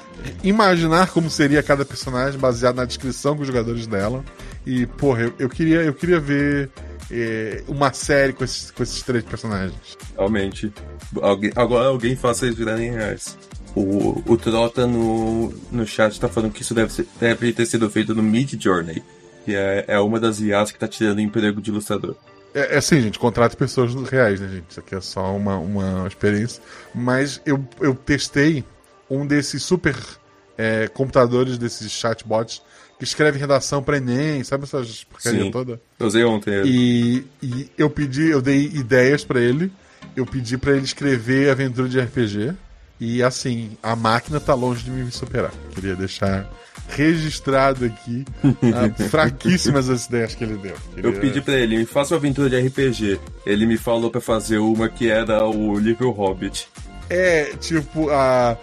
imaginar como seria cada personagem, baseado na descrição com os jogadores dela. E, porra, eu, eu queria, eu queria ver é, uma série com esses, com esses três personagens. Realmente. Alguém, agora alguém faça eles virarem reais. O, o Trota no, no chat tá falando que isso deve, ser- deve ter sido feito no Mid Journey, que é, é uma das IAs que tá tirando emprego de ilustrador. É, é assim, gente, contrata pessoas reais, né, gente? Isso aqui é só uma, uma experiência. Mas eu, eu testei um desses super é, computadores, desses chatbots, que escrevem redação pra Enem, sabe essas porcaria Sim. toda? Eu usei ontem ele. E, e eu pedi, eu dei ideias pra ele. Eu pedi pra ele escrever aventura de RPG. E assim, a máquina tá longe de me superar. Queria deixar registrado aqui *laughs* ah, fraquíssimas as ideias que ele deu. Eu Queria- pedi pra ele, me faça uma aventura de RPG. Ele me falou pra fazer uma que era o livro Hobbit. É, tipo, a,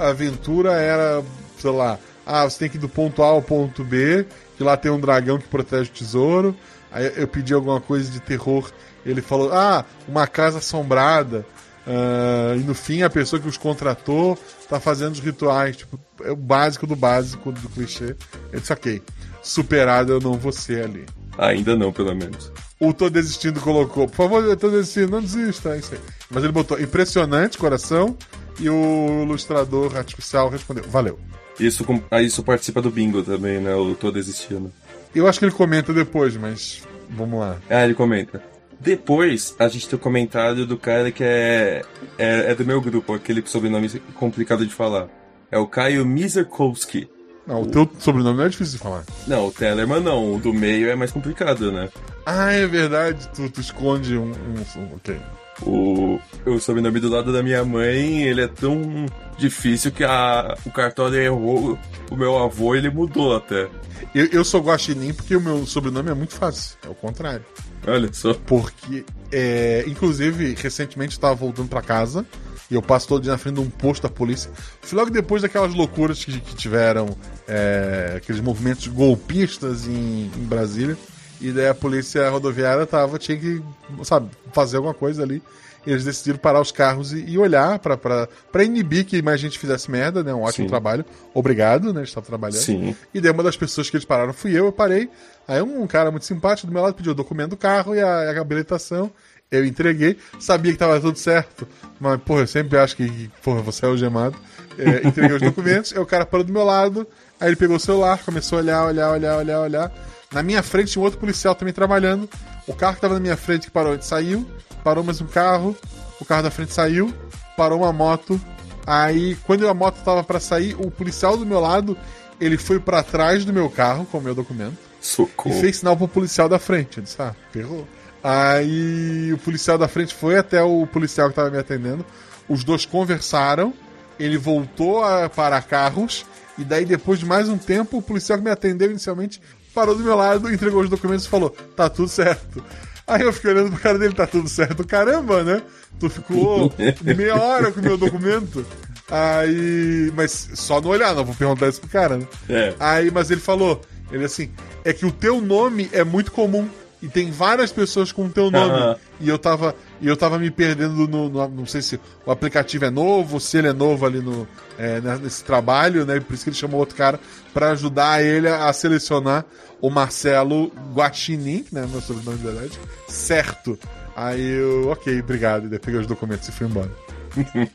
a aventura era, sei lá, ah, você tem que ir do ponto A ao ponto B, que lá tem um dragão que protege o tesouro. Aí eu pedi alguma coisa de terror, ele falou, ah, uma casa assombrada. Ah, e no fim a pessoa que os contratou tá fazendo os rituais, tipo, é o básico do básico do clichê. Eu disse, ok, superado eu não vou ser ali. Ainda não, pelo menos. O Tô Desistindo colocou, por favor, eu tô desistindo, não desista, é isso aí. Mas ele botou impressionante, coração, e o ilustrador artificial respondeu, valeu. Isso, ah, isso participa do bingo também, né? Eu tô desistindo. Eu acho que ele comenta depois, mas vamos lá. Ah, ele comenta. Depois, a gente tem o comentário do cara que é, é, é do meu grupo, aquele sobrenome complicado de falar. É o Caio Mizerkowski. Não, o teu sobrenome não é difícil de falar. Não, o Tellerman não, o do meio é mais complicado, né? Ah, é verdade, tu, tu esconde um, um- um- Ok. O, o sobrenome do lado da minha mãe, ele é tão difícil que a, o cartório errou o meu avô ele mudou até. Eu, eu sou guaxinim porque o meu sobrenome é muito fácil, é o contrário. Olha só. Porque, é, inclusive, recentemente eu tava voltando pra casa e eu passo todo dia na frente de um posto da polícia. Foi logo depois daquelas loucuras que, que tiveram, é, aqueles movimentos golpistas em, em Brasília. E daí a polícia rodoviária tava, tinha que, sabe, fazer alguma coisa ali. Eles decidiram parar os carros e, e olhar pra inibir que mais gente fizesse merda, né? Um ótimo Sim. trabalho. Obrigado, né? Estava trabalhando. Sim. E daí uma das pessoas que eles pararam fui eu, eu parei. Aí um cara muito simpático do meu lado pediu o documento do carro e a, a habilitação. Eu entreguei, sabia que tava tudo certo, mas, porra, eu sempre acho que, porra, você é algemado. É, *laughs* entreguei os documentos, aí o cara parou do meu lado, aí ele pegou o celular, começou a olhar, olhar, olhar, olhar, olhar. Na minha frente tinha um outro policial também trabalhando. O carro que tava na minha frente que parou, saiu, parou mais um carro, o carro da frente saiu, parou uma moto, Aí, quando a moto tava pra sair, o policial do meu lado, ele foi pra trás do meu carro com o meu documento Socorro. e fez sinal pro policial da frente. Eu disse, ah, ferrou. Aí o policial da frente foi até o policial que tava me atendendo. Os dois conversaram. Ele voltou a parar carros. E daí, depois de mais um tempo, o policial que me atendeu inicialmente parou do meu lado, entregou os documentos e falou: tá tudo certo. Aí eu fiquei olhando pro cara dele, tá tudo certo. Caramba, né? Tu ficou *laughs* meia hora com o meu documento. Aí. Mas só não olhar, não, vou perguntar isso pro cara, né? É. Aí, mas ele falou, ele assim, é que o teu nome é muito comum. E tem várias pessoas com o teu nome. Aham. E eu tava. E eu tava me perdendo no, no- Não sei se o aplicativo é novo, se ele é novo ali no, é, né, nesse trabalho, né? Por isso que ele chamou outro cara pra ajudar ele a, a selecionar o Marcelo Guaxinim, né? Meu sobrenome de verdade. Certo. Aí eu, ok, obrigado. E daí peguei os documentos e fui embora. *laughs*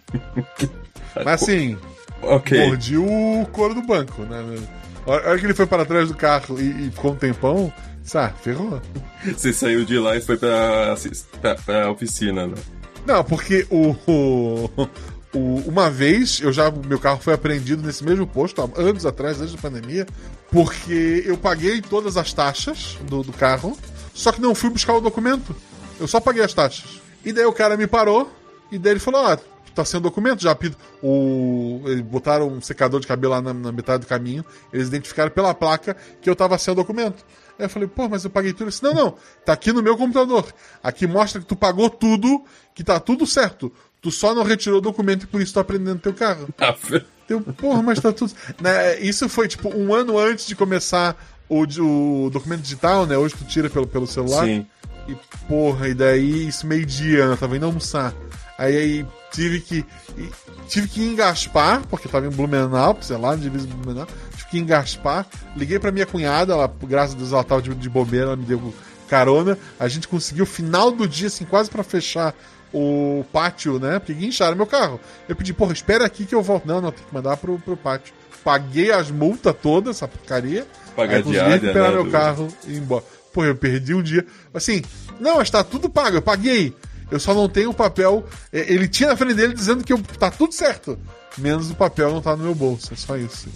Mas assim, Ok. mordi o couro do banco, né? A hora que ele foi para trás do carro e, e ficou um tempão, ah, ferrou. Você saiu de lá e foi pra, pra, pra oficina, né? Não, porque o, o- o- uma vez eu já meu carro foi apreendido nesse mesmo posto há anos atrás, antes da pandemia, porque eu paguei todas as taxas do, do carro, só que não fui buscar o documento. Eu só paguei as taxas. E daí o cara me parou e daí ele falou: "Ah, tu tá sem documento já pido. O eles botaram um secador de cabelo lá na, na metade do caminho, eles identificaram pela placa que eu tava sem o documento. Aí eu falei, pô, mas eu paguei tudo. Ele disse, não, não, tá aqui no meu computador. Aqui mostra que tu pagou tudo, que tá tudo certo. Tu só não retirou o documento e por isso tá aprendendo teu carro. Ah, Eu, porra, mas tá tudo. *laughs* Né, isso foi tipo um ano antes de começar o, o documento digital, né? Hoje tu tira pelo, pelo celular. Sim. E porra, e daí isso meio-dia, eu tava indo almoçar. Aí, aí tive que. Tive que engaspar, porque tava em Blumenau, sei lá, divisa Blumenau. Tive que engaspar. Liguei pra minha cunhada, ela, graças a Deus, ela tava de, de bobeira, ela me deu carona. A gente conseguiu, final do dia, assim, quase pra fechar o pátio, né? Porque guincharam meu carro. Eu pedi, porra, espera aqui que eu volto. Não, não, tem que mandar pro, pro pátio. Paguei as multas todas, essa porcaria. Pagar aí consegui recuperar né, meu carro e ir embora. Pô, eu perdi um dia. Assim, não, mas tá tudo pago, eu paguei. Eu só não tenho o papel. é, Ele tinha na frente dele dizendo que eu, tá tudo certo. Menos o papel não tá no meu bolso. É só isso.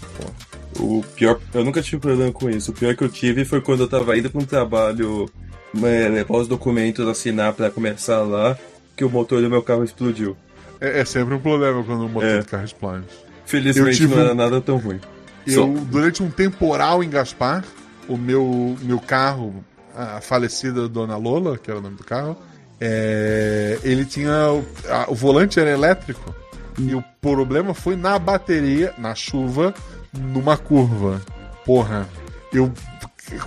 O pior, eu nunca tive problema com isso. O pior que eu tive foi quando eu tava indo pra um trabalho, é, levar os documentos, assinar pra começar lá, que o motor do meu carro explodiu. É, é sempre um problema quando o motor É. do carro explode. Felizmente não era um- nada tão ruim. Eu, Só- durante um temporal em Gaspar, o meu, meu carro, a falecida Dona Lola, que era o nome do carro, é, ele tinha. O, a- o volante era elétrico. E o problema foi na bateria, na chuva, numa curva. Porra, eu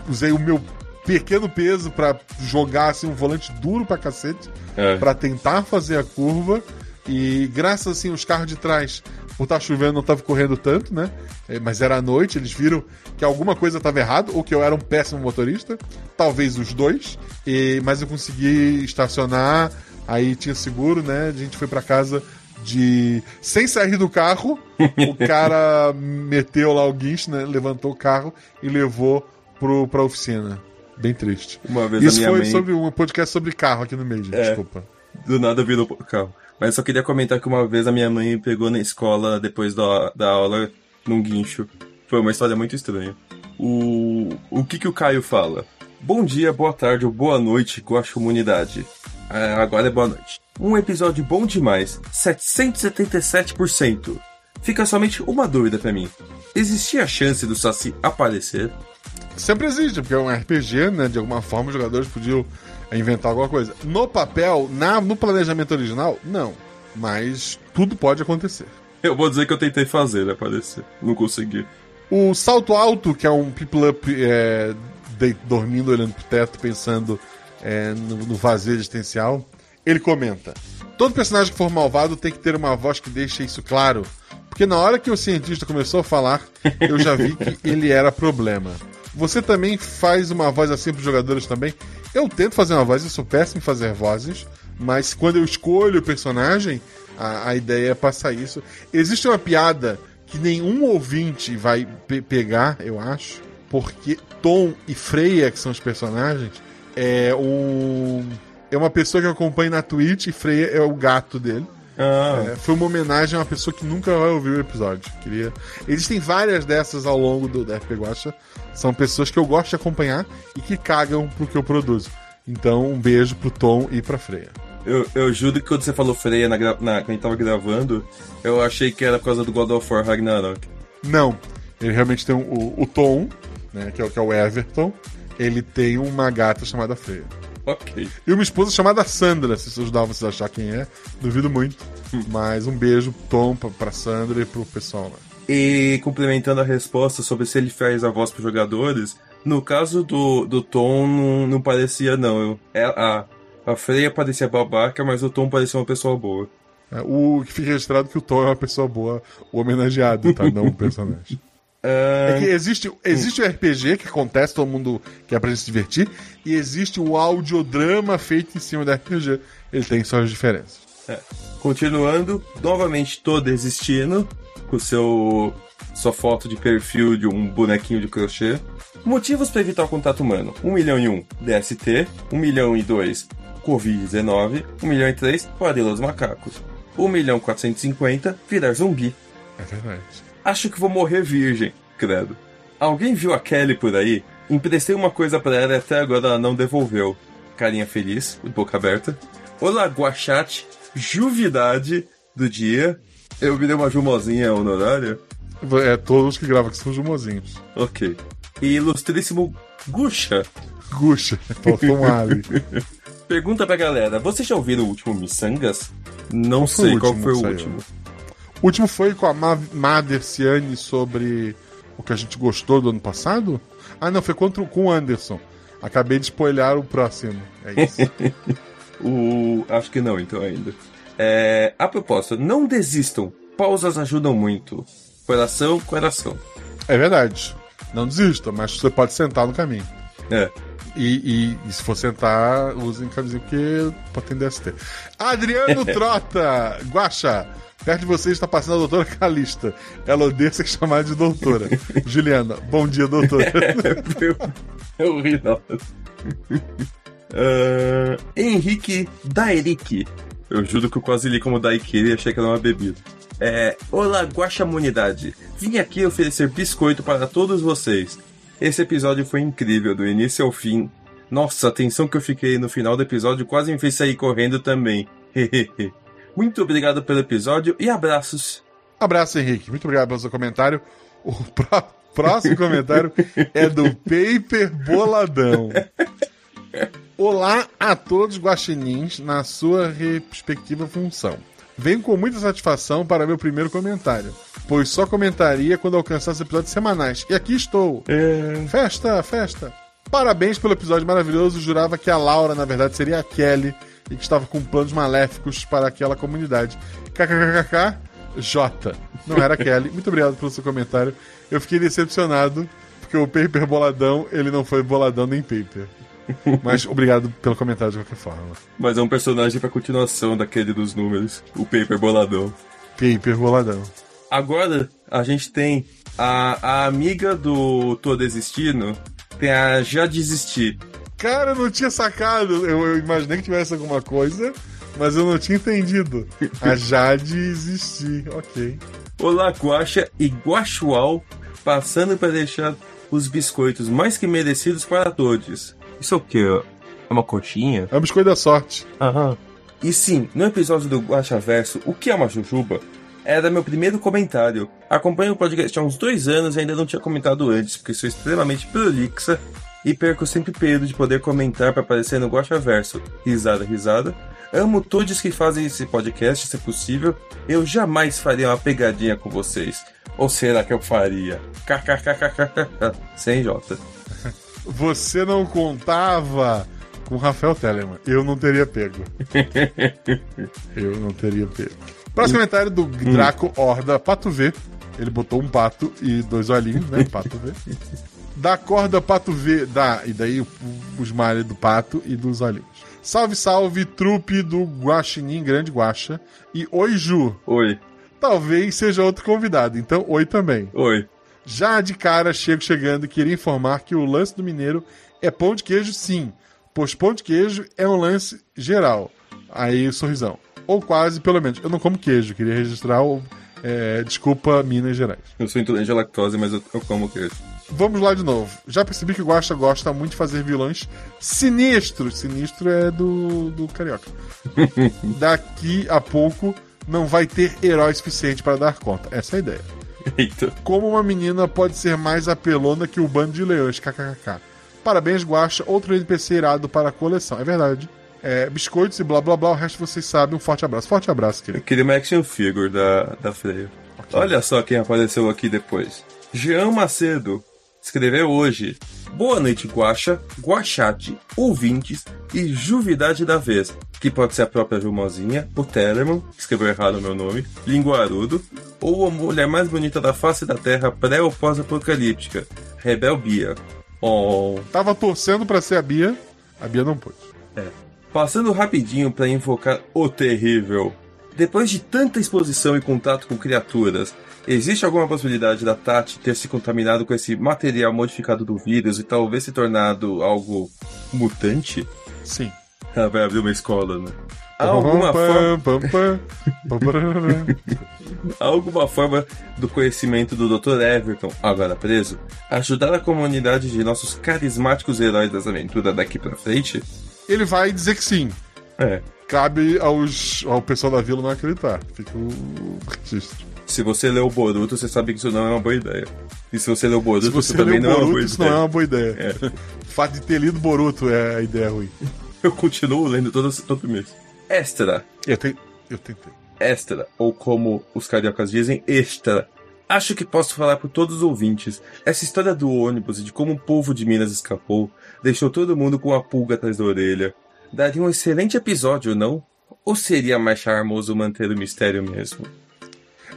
usei o meu pequeno peso pra jogar assim, um volante duro pra cacete É. pra tentar fazer a curva e graças assim os carros de trás por estar chovendo não estavam correndo tanto, né? É, Mas era à noite, eles viram que alguma coisa estava errada ou que eu era um péssimo motorista, talvez os dois. E, mas eu consegui estacionar, aí tinha seguro, né? A gente foi pra casa de sem sair do carro, o *laughs* cara meteu lá o guincho, né? Levantou o carro e levou pro, pra oficina. Bem triste. Uma vez Isso foi mãe sobre um podcast sobre carro aqui no meio, gente. É. Desculpa. do nada virou carro. Mas só queria comentar que uma vez a minha mãe pegou na escola depois da, da aula num guincho. Foi uma história muito estranha. O, o que que o Caio fala? Bom dia, boa tarde ou boa noite com a comunidade. Ah, agora é boa noite. Um episódio bom demais, 777%. Fica somente uma dúvida pra mim. Existia a chance do Saci aparecer? Sempre existe, porque é um RPG, né? De alguma forma os jogadores podiam é, inventar alguma coisa. No papel, na, no planejamento original, não. Mas tudo pode acontecer. Eu vou dizer que eu tentei fazer ele aparecer. Não consegui. O salto alto, que é um people up é, de- dormindo, olhando pro teto, pensando é, no, no vazio existencial, ele comenta: Todo personagem que for malvado tem que ter uma voz que deixe isso claro. Porque na hora que o cientista começou a falar, eu já vi que *laughs* ele era problema. Você também faz uma voz assim pros jogadores também? Eu tento fazer uma voz, eu sou péssimo em fazer vozes, mas quando eu escolho o personagem, a, a ideia é passar isso. Existe uma piada que nenhum ouvinte vai pe- pegar, eu acho, porque Tom e Freya, que são os personagens, é um é uma pessoa que eu acompanho na Twitch e Freya é o gato dele. Ah, É, foi uma homenagem a uma pessoa que nunca vai ouvir o episódio. Queria... Existem várias dessas ao longo do da RP Guacha. São pessoas que eu gosto de acompanhar e que cagam pro que eu produzo. Então, um beijo pro Tom e pra Freya. eu, eu juro que quando você falou Freya na, na, quando a gente tava gravando, eu achei que era por causa do God of War Ragnarok. Não, ele realmente tem um- o, o Tom, né, que é, o- que é o Everton. Ele tem uma gata chamada Freya. *laughs* Ok. E uma esposa chamada Sandra, se isso ajudar vocês a achar quem é, duvido muito. Mas um beijo, Tom, pra, pra Sandra e pro pessoal lá. E complementando a resposta sobre se ele faz a voz pros jogadores, no caso do, do Tom, não, não parecia, não. Eu, é, a, a Freya parecia babaca, mas o Tom parecia uma pessoa boa. É, o que fica registrado é que o Tom é uma pessoa boa, o homenageado, tá? Não um *laughs* personagem. É que existe, existe o RPG que acontece, todo mundo quer pra gente se divertir, e existe o audiodrama feito em cima do RPG. Ele tem suas diferenças. Continuando, novamente todo existindo, com seu sua foto de perfil de um bonequinho de crochê. Motivos para evitar o contato humano: 1 milhão e 1 DST, 1 milhão e 2 Covid-19, 1 milhão e 3 varíola dos macacos, 1 milhão e 450 virar zumbi. É verdade. Acho que vou morrer virgem, credo. Alguém viu a Kelly por aí? Emprestei uma coisa pra ela e até agora ela não devolveu. Carinha feliz, boca aberta. Olá, Guachate, juvidade do dia. Eu virei uma jumozinha honorária. É, todos que gravam aqui são jumozinhos. Ok. E ilustríssimo Guxa. Guxa, faltou um ali. *laughs* Pergunta pra galera, vocês já ouviram o último Missangas? Não foi sei qual foi o último. O último foi com a Ma Maderciane sobre o que a gente gostou do ano passado? Ah, não, foi contra, com o Anderson. Acabei de spoiler o próximo. É isso. *laughs* O... Acho que não, então, ainda. É... A propósito, não desistam. Pausas ajudam muito. Coração, coração. é verdade. Não desista, mas você pode sentar no caminho. É. E, e- e se for sentar, usem camisinha porque pode ter DST. Adriano *laughs* Trota, Guaxa, perto de você está passando a doutora Calista. Ela odeia ser chamada de doutora. Juliana, bom dia, doutora. *laughs* Eu ri. Ah, Henrique Daeric. Eu juro que eu quase li como Daiquiri e achei que era uma bebida. É, Olá, Guaxamunidade. Vim aqui oferecer biscoito para todos vocês. Esse episódio foi incrível, do início ao fim. Nossa, a tensão que eu fiquei no final do episódio quase me fez sair correndo também. *laughs* Muito obrigado pelo episódio e abraços. Abraço, Henrique. Muito obrigado pelo seu comentário. O pró- próximo comentário é do Paper Boladão. Olá a todos guaxinins na sua respectiva função. Venho com muita satisfação para meu primeiro comentário, pois só comentaria quando alcançasse episódios semanais. E aqui estou. Festa, festa. Parabéns pelo episódio maravilhoso. Jurava que a Laura, na verdade, seria a Kelly e que estava com planos maléficos para aquela comunidade. KKKK, J. Não era a *laughs* Kelly. Muito obrigado pelo seu comentário. Eu fiquei decepcionado porque o Paper Boladão, ele não foi boladão nem Paper. *laughs* Mas obrigado pelo comentário de qualquer forma. Mas é um personagem pra continuação daquele dos números, o Paper Boladão. Paper Boladão. Agora a gente tem a, a amiga do Tô Desistindo, tem a Já Desisti. Cara, eu não tinha sacado. Eu, eu imaginei que tivesse alguma coisa, mas eu não tinha entendido. A Jade existir. Ok. Olá, Guaxa e Guaxual, passando para deixar os biscoitos mais que merecidos para todos. Isso é o quê? É uma coxinha? É um biscoito da sorte. Aham. E sim, no episódio do Guaxa Verso, o que é uma jujuba? Era meu primeiro comentário. Acompanho o podcast há uns dois anos e ainda não tinha comentado antes, porque sou extremamente prolixa e perco sempre peso de poder comentar para aparecer no Guaxa Verso. Risada, risada. Amo todos que fazem esse podcast, se possível. Eu jamais faria uma pegadinha com vocês. Ou será que eu faria? KKKKKK. Sem J. Você não contava com Rafael Telemann. Eu não teria pego. *laughs* Eu não teria pego. Próximo comentário do Draco Horda Pato V. Ele botou um pato e dois olhinhos, né? Pato V. Da corda Pato V. Da, e daí o, o smile do pato e dos olhinhos. Salve, salve, trupe do Guaxinim Grande Guaxa. E oi, Ju. Oi. Talvez seja outro convidado, então oi também. Oi. Já de cara, chego chegando e queria informar que o lance do mineiro é pão de queijo, sim. Pois pão de queijo é um lance geral. Aí, sorrisão. Ou quase, pelo menos. Eu não como queijo, queria registrar o. é, desculpa, Minas Gerais. Eu sou intolerante à lactose, mas eu, eu como queijo. Vamos lá de novo. Já percebi que o Guaxa gosta muito de fazer vilões sinistros. Sinistro é do, do Carioca. *laughs* Daqui a pouco não vai ter herói suficiente para dar conta. Essa é a ideia. Eita. Como uma menina pode ser mais apelona que o bando de leões, kkkk. Parabéns, Guaxa. Outro NPC irado para a coleção. É verdade. É, biscoitos e blá blá blá. O resto vocês sabem. Um forte abraço. Forte abraço, Eu querido. queria uma action figure da, da Freya. Olha só quem apareceu aqui depois. Jean Macedo escreveu hoje. Boa noite, Guaxa, Guaxate, ouvintes e Juvidade da Vez, que pode ser a própria Jumozinha, o Telemann, que escreveu errado o meu nome, Linguarudo, ou a mulher mais bonita da face da Terra pré ou pós-apocalíptica, Rebel Bia. Oh, Tava torcendo para ser a Bia. A Bia não pôde. é. Passando rapidinho para invocar o terrível. Depois de tanta exposição e contato com criaturas, existe alguma possibilidade da Tati ter se contaminado com esse material modificado do vírus e talvez se tornado algo mutante? Sim. Ela vai abrir uma escola, né? Há alguma forma, *laughs* alguma forma do conhecimento do Dr. Everton, agora preso, ajudar a comunidade de nossos carismáticos heróis das aventuras daqui pra frente? Ele vai dizer que sim. É. Cabe aos, ao pessoal da vila não acreditar. Fica o registro. Se você leu o Boruto, você sabe que isso não é uma boa ideia. E se você leu o Boruto, você isso também não é uma Boruto, boa isso ideia. não é uma boa ideia. É. *laughs* O fato de ter lido Boruto é a ideia ruim. *laughs* Eu continuo lendo todo, todo mês. Extra. Eu, te, eu tentei. Extra. Ou como os cariocas dizem, extra. Acho que posso falar por todos os ouvintes. Essa história do ônibus e de como o povo de Minas escapou deixou todo mundo com a pulga atrás da orelha. Daria um excelente episódio, não? Ou seria mais charmoso manter o mistério mesmo?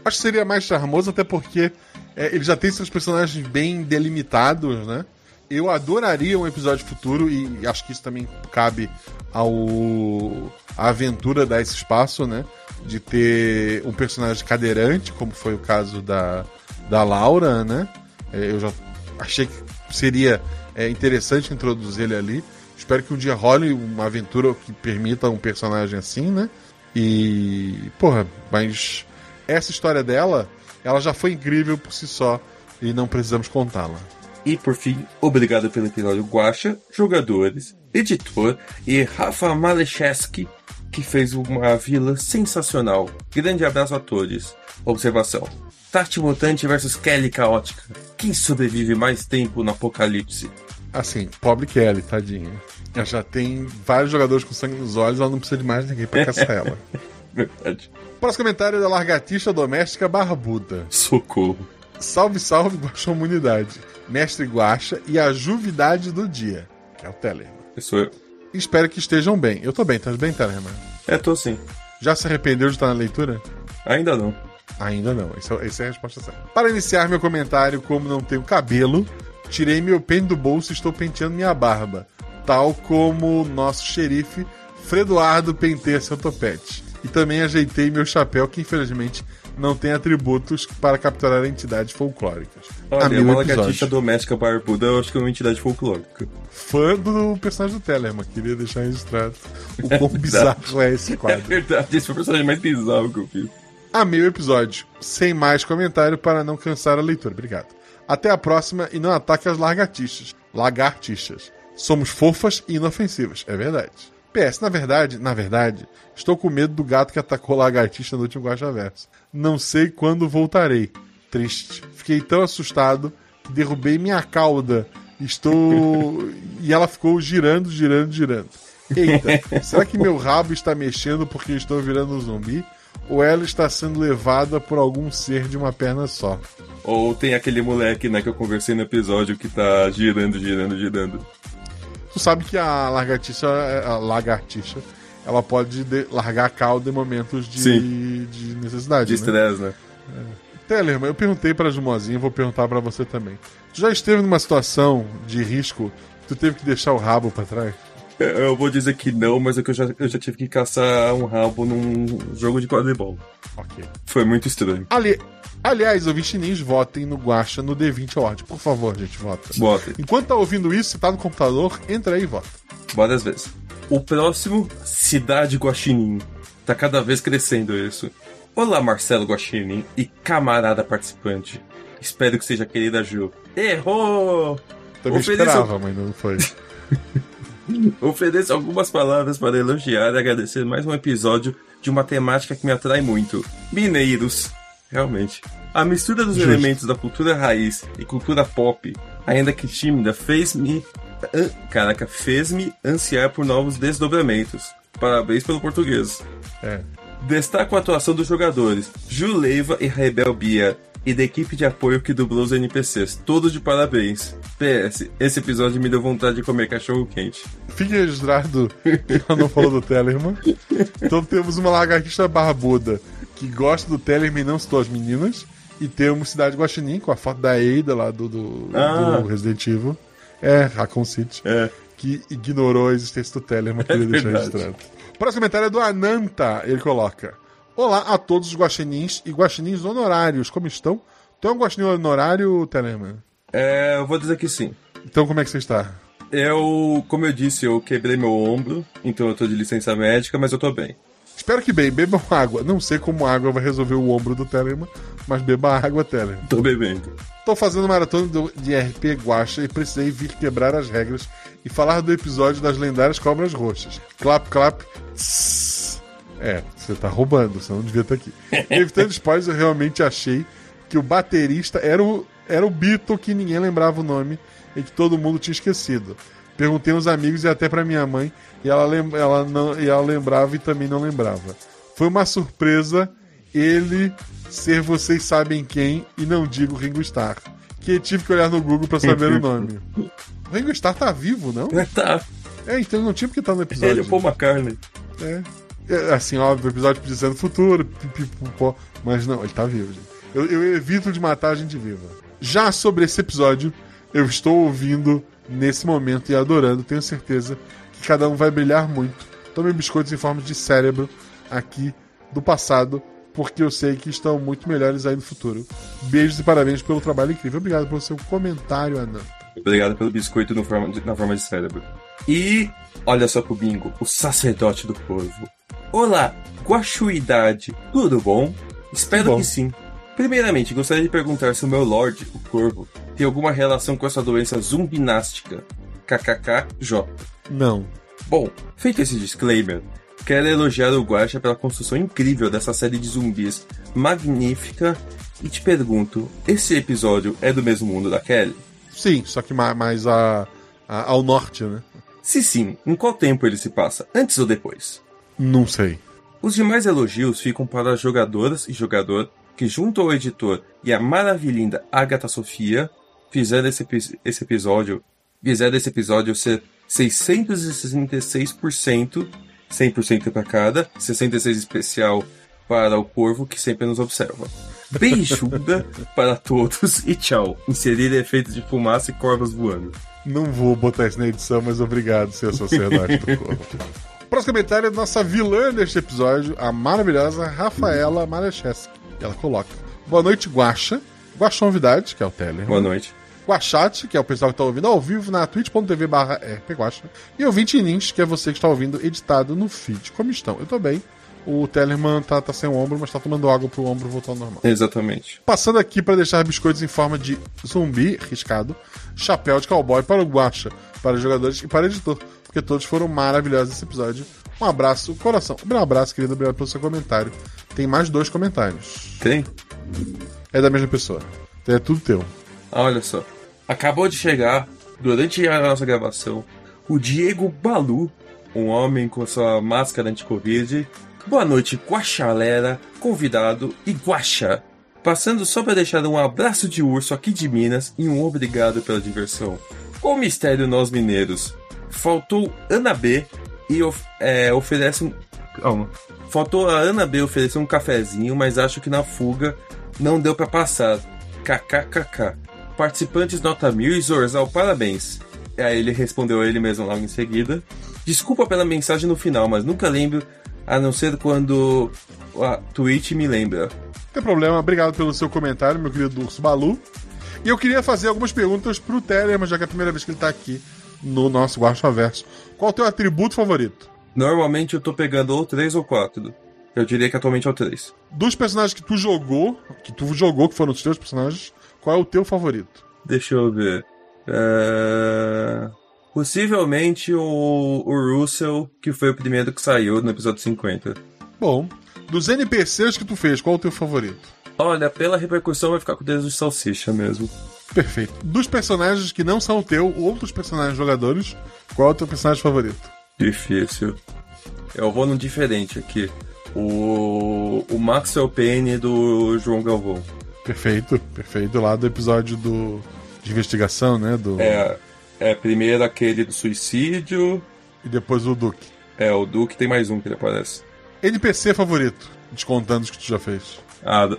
Acho que seria mais charmoso, até porque é, ele já tem seus personagens bem delimitados, né? Eu adoraria um episódio futuro, e acho que isso também cabe ao a aventura dar esse espaço, né? De ter um personagem cadeirante, como foi o caso da, da Laura, né? É, eu já achei que seria é, interessante introduzir ele ali. Espero que um dia role uma aventura que permita um personagem assim, né? E. Porra, mas essa história dela, ela já foi incrível por si só e não precisamos contá-la. E por fim, obrigado pelo episódio Guacha, jogadores, editor e Rafa Malecheski, que fez uma vila sensacional. Grande abraço a todos. Observação: Tati Mutante versus Kelly Caótica. Quem sobrevive mais tempo no apocalipse? Assim, pobre Kelly, tadinha. Ela já tem vários jogadores com sangue nos olhos, ela não precisa de mais ninguém pra *laughs* caçar ela. Verdade. Próximo comentário é da largatista doméstica barbuda. Socorro. Salve, salve, Guaxa Humanidade. Mestre Guaxa e a juvidade do dia, que é o Telemann. Eu sou eu. Espero que estejam bem. Eu tô bem, tá bem, Telemann? É, tô sim. Já se arrependeu de estar na leitura? Ainda não. Ainda não, essa, essa é a resposta certa. Para iniciar meu comentário, como não tenho cabelo, tirei meu pente do bolso e estou penteando minha barba. Tal como o nosso xerife Fredoardo penteia seu topete. E também ajeitei meu chapéu, que infelizmente não tem atributos para capturar entidades folclóricas. Olha, uma episódio. lagartixa doméstica barbuda, eu acho que é uma entidade folclórica. Fã do personagem do Telemann, queria deixar registrado o quão *laughs* bizarro é esse É quadro. verdade, esse foi o personagem mais bizarro que eu fiz. Amei o episódio. Sem mais comentário para não cansar a leitura. Obrigado. Até a próxima e não ataque as lagartixas. Lagartixas. Somos fofas e inofensivas. É verdade. PS, na verdade, na verdade, estou com medo do gato que atacou a lagartixa no último Guaxa Verso. Não sei quando voltarei. Triste. Fiquei tão assustado que derrubei minha cauda. Estou. *laughs* e ela ficou girando, girando, girando. Eita, será que meu rabo está mexendo porque estou virando um zumbi? Ou ela está sendo levada por algum ser de uma perna só? Ou tem aquele moleque, né, que eu conversei no episódio que tá girando, girando, girando. Tu sabe que a lagartixa, a lagartixa, ela pode de- largar a cauda em momentos de, de necessidade. De né? estresse, né? Tellerman, eu perguntei pra Jumozinha, vou perguntar pra você também. Tu já esteve numa situação de risco que tu teve que deixar o rabo pra trás? Eu- vou dizer que não, mas é que eu já, eu já tive que caçar um rabo num jogo de quadribol. Ok. Foi muito estranho. Ali, aliás, ouvintinhos, votem no Guacha no D20 Award. Por favor, gente, vota. Bota. Enquanto tá ouvindo isso, se tá no computador, entra aí e vota. Várias vezes. O próximo, Cidade Guaxinim. Tá cada vez crescendo isso. Olá, Marcelo Guaxinim e camarada participante. Espero que seja querida Ju. Errou! Também Ofereça- esperava, mas não foi. *laughs* Ofereço algumas palavras para elogiar e agradecer mais um episódio de uma temática que me atrai muito: mineiros. Realmente. A mistura dos Justo. elementos da cultura raiz e cultura pop, ainda que tímida, fez-me. Caraca, fez-me ansiar por novos desdobramentos. Parabéns pelo português. É. Destaco a atuação dos jogadores, Ju Leiva e Rebel Bia, e da equipe de apoio que dublou os NPCs. Todos de parabéns. PS, esse episódio me deu vontade de comer cachorro quente. Fique registrado que ela não falou do Tellerman. Então temos uma lagartixa barbuda que gosta do Tellerman e não citou as meninas. E temos Cidade Guaxinim com a foto da Ada lá do, do, Ah. do Resident Evil. É, Raccoon City. É. Que ignorou a existência do Tellerman, queria deixar verdade. registrado. O próximo comentário é do Ananta. Ele coloca: Olá a todos os guaxinins e guaxinins honorários. Como estão? Tu é um guaxinim honorário, Tellerman? É, eu vou dizer que sim. Então como é que você está? Eu, como eu disse, eu quebrei meu ombro, então eu tô de licença médica, mas eu tô bem. Espero que bem, bebam água. Não sei como água vai resolver o ombro do Telemann, mas beba água, Telemann. Tô bebendo. Tô fazendo maratona de RP Guacha e precisei vir quebrar as regras e falar do episódio das lendárias cobras roxas. Clap, clap. tss. É, você tá roubando, você não devia estar aqui. Evitando spoilers, eu realmente achei que o baterista era o, era o Beatle que ninguém lembrava o nome e que todo mundo tinha esquecido. Perguntei aos amigos e até pra minha mãe, e ela, lem- ela não, e ela lembrava e também não lembrava. Foi uma surpresa ele ser vocês sabem quem e não digo Ringo Starr. Que tive que olhar no Google pra saber o nome. O Ringo Starr tá vivo, não? *laughs* Tá. É, então não tinha porque tá no episódio. Ele, o Paul McCartney. É. É, Assim, óbvio, o episódio ser no futuro, pipipopó, mas não, ele tá vivo, gente. Eu, eu evito de matar a gente viva. Já sobre esse episódio, eu estou ouvindo nesse momento e adorando, tenho certeza que cada um vai brilhar muito. Tome biscoitos em forma de cérebro aqui do passado, porque eu sei que estão muito melhores aí no futuro. Beijos e parabéns pelo trabalho incrível. Obrigado pelo seu comentário, Ana. Obrigado pelo biscoito forma de- na forma de cérebro. E olha só pro bingo, o sacerdote do corvo. Olá, guaxuidade, tudo bom? Espero bom. que sim. Primeiramente, gostaria de perguntar se o meu Lorde, o corvo, tem alguma relação com essa doença zumbinástica. KKKJ. Não. Bom, feito esse disclaimer, quero elogiar o Guaxa pela construção incrível dessa série de zumbis magnífica e te pergunto, esse episódio é do mesmo mundo da Kelly? Sim, só que ma- mais a, a- ao norte, né? Se sim, em qual tempo ele se passa? Antes ou depois? Não sei. Os demais elogios ficam para as jogadoras e jogador que, junto ao editor e a maravilhinda Agatha Sofia, fizeram esse, esse episódio fizeram esse episódio ser 666%, 100% para cada, 66 especial para o corvo que sempre nos observa. Beijuda *laughs* para todos e tchau. Inserir efeitos de fumaça e corvos voando. Não vou botar isso na edição, mas obrigado, seu sacerdote do corpo. *laughs* Próximo comentário é da nossa vilã deste episódio, a maravilhosa Rafaela Maracheski. Ela coloca: Boa noite, Guaxa. Guaxa Novidade, que é o Teller. Boa noite. Guaxate, que é o pessoal que está ouvindo ao vivo na twitch.tv barra rpguaxa. E ouvinte Nins, que é você que está ouvindo editado no feed. Como estão? Eu tô bem. O Tellerman tá, tá sem o ombro, mas tá tomando água pro ombro voltar ao normal. Exatamente. Passando aqui para deixar biscoitos em forma de zumbi riscado, chapéu de cowboy para o Guacha, para os jogadores e para o editor, porque todos foram maravilhosos nesse episódio. Um abraço, coração. Um abraço, querido. Obrigado pelo seu comentário. Tem mais dois comentários. Tem? É da mesma pessoa. É tudo teu. Ah, Olha só. Acabou de chegar, durante a nossa gravação, o Diego Balu, um homem com sua máscara anti-Covid. Boa noite, Guaxalera, convidado e Guaxa. Passando só para deixar um abraço de urso aqui de Minas e um obrigado pela diversão. Qual mistério nós mineiros? Faltou Ana B e of- é, oferece um. Calma. Faltou a Ana B oferecer um cafezinho, mas acho que na fuga não deu para passar. KKKK. Participantes nota mil e Zorzal, parabéns. Aí ele respondeu ele mesmo logo em seguida. Desculpa pela mensagem no final, mas nunca lembro, a não ser quando a Twitch me lembra. Não tem problema. Obrigado pelo seu comentário, meu querido Urso Balu. E eu queria fazer algumas perguntas pro Telemann, já que é a primeira vez que ele tá aqui no nosso Guacha Verso. Qual o teu atributo favorito? Normalmente eu tô pegando ou três ou quatro. Eu diria que atualmente é o 3. Dos personagens que tu jogou, que tu jogou, que foram os teus personagens, qual é o teu favorito? Deixa eu ver. É... Possivelmente o, o Russell, que foi o primeiro que saiu no episódio 50. Bom, dos NPCs que tu fez, qual é o teu favorito? Olha, pela repercussão vai ficar com o dedo de salsicha mesmo. Perfeito. Dos personagens que não são o teu, outros personagens jogadores, qual é o teu personagem favorito? Difícil. Eu vou num diferente aqui. O, o Maxwell Payne do João Galvão. Perfeito, perfeito. Lá do episódio do, de investigação, né? Do... É, é primeiro aquele do suicídio. E depois o Duke. É, o Duke tem mais um que ele aparece. NPC favorito, descontando os que tu já fez. Ah,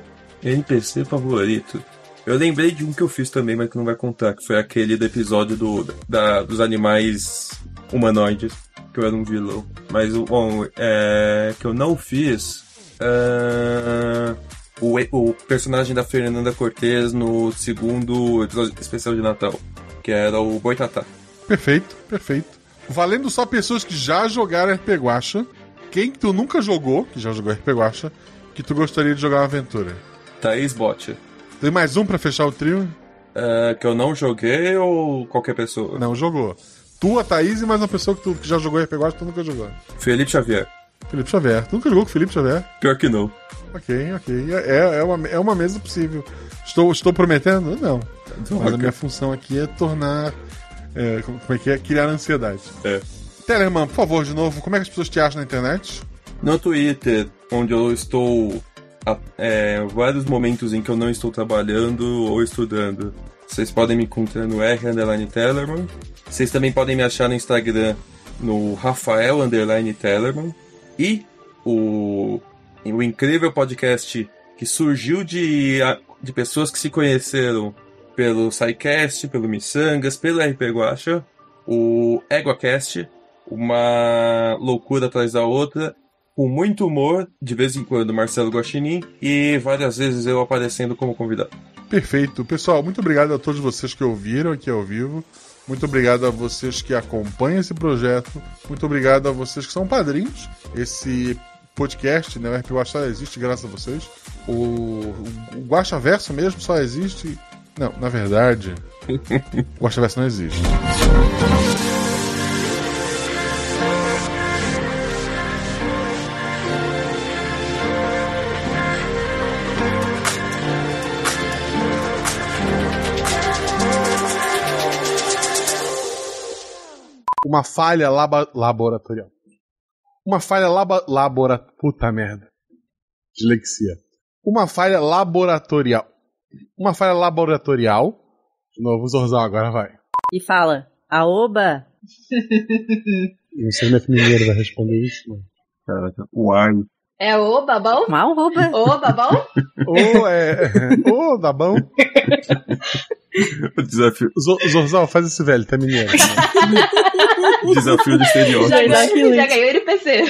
NPC favorito. Eu lembrei de um que eu fiz também, mas que não vai contar, que foi aquele do episódio do, da, dos animais humanoides, que eu era um vilão. Mas, bom, é, que eu não fiz. é, o, o personagem da Fernanda Cortez no segundo episódio especial de Natal, que era o Boitatá. Perfeito, perfeito. Valendo só pessoas que já jogaram RP Guacha, quem que tu nunca jogou, que já jogou RP Guacha, que tu gostaria de jogar uma aventura? Thaís Bot. Tem mais um pra fechar o trio? É, que eu não joguei ou qualquer pessoa? Não, jogou. Tu, a Thaís e mais uma pessoa que, tu, que já jogou RP Guacha que tu nunca jogou. Felipe Xavier. Felipe Xavier. Tu nunca jogou com Felipe Xavier? Pior que não. Ok, ok. É, é, uma, é uma mesa possível. Estou, estou prometendo? Não. Mas a minha função aqui é tornar. é, como é que é? Criar ansiedade. É. Telemann, por favor, de novo, como é que as pessoas te acham na internet? No Twitter, onde eu estou é, vários momentos em que eu não estou trabalhando ou estudando. Vocês podem me encontrar no R Underline Tellerman. Vocês também podem me achar no Instagram no Rafael Underline Tellerman. E o, o incrível podcast que surgiu de, de pessoas que se conheceram pelo SciCast, pelo Missangas, pelo RP Guacha, o EguaCast, uma loucura atrás da outra, com muito humor, de vez em quando Marcelo Guaxinim, e várias vezes eu aparecendo como convidado. Perfeito. Pessoal, muito obrigado a todos vocês que ouviram aqui ao vivo. Muito obrigado a vocês que acompanham esse projeto. Muito obrigado a vocês que são padrinhos. Esse podcast, né? O RP só existe graças a vocês. O, o, Guacha Verso mesmo só existe. Não, na verdade, *laughs* o Guacha Verso não existe. Uma falha laba- laboratorial. Uma falha laba labora... Puta merda. Dislexia. Uma falha laboratorial. Uma falha laboratorial. De novo, Zorzal, agora vai. E fala, aoba, Não sei como é que o mineiro vai responder isso, mas. Caraca, uai. É o babão? mal rouba. Ô, babão? Ô, é. *laughs* Ô, bom? O desafio, Zo- Zorzal, faz esse velho, tá mineiro. *laughs* desafio do estereótipo. Já, ganhou, já ganhou NPC.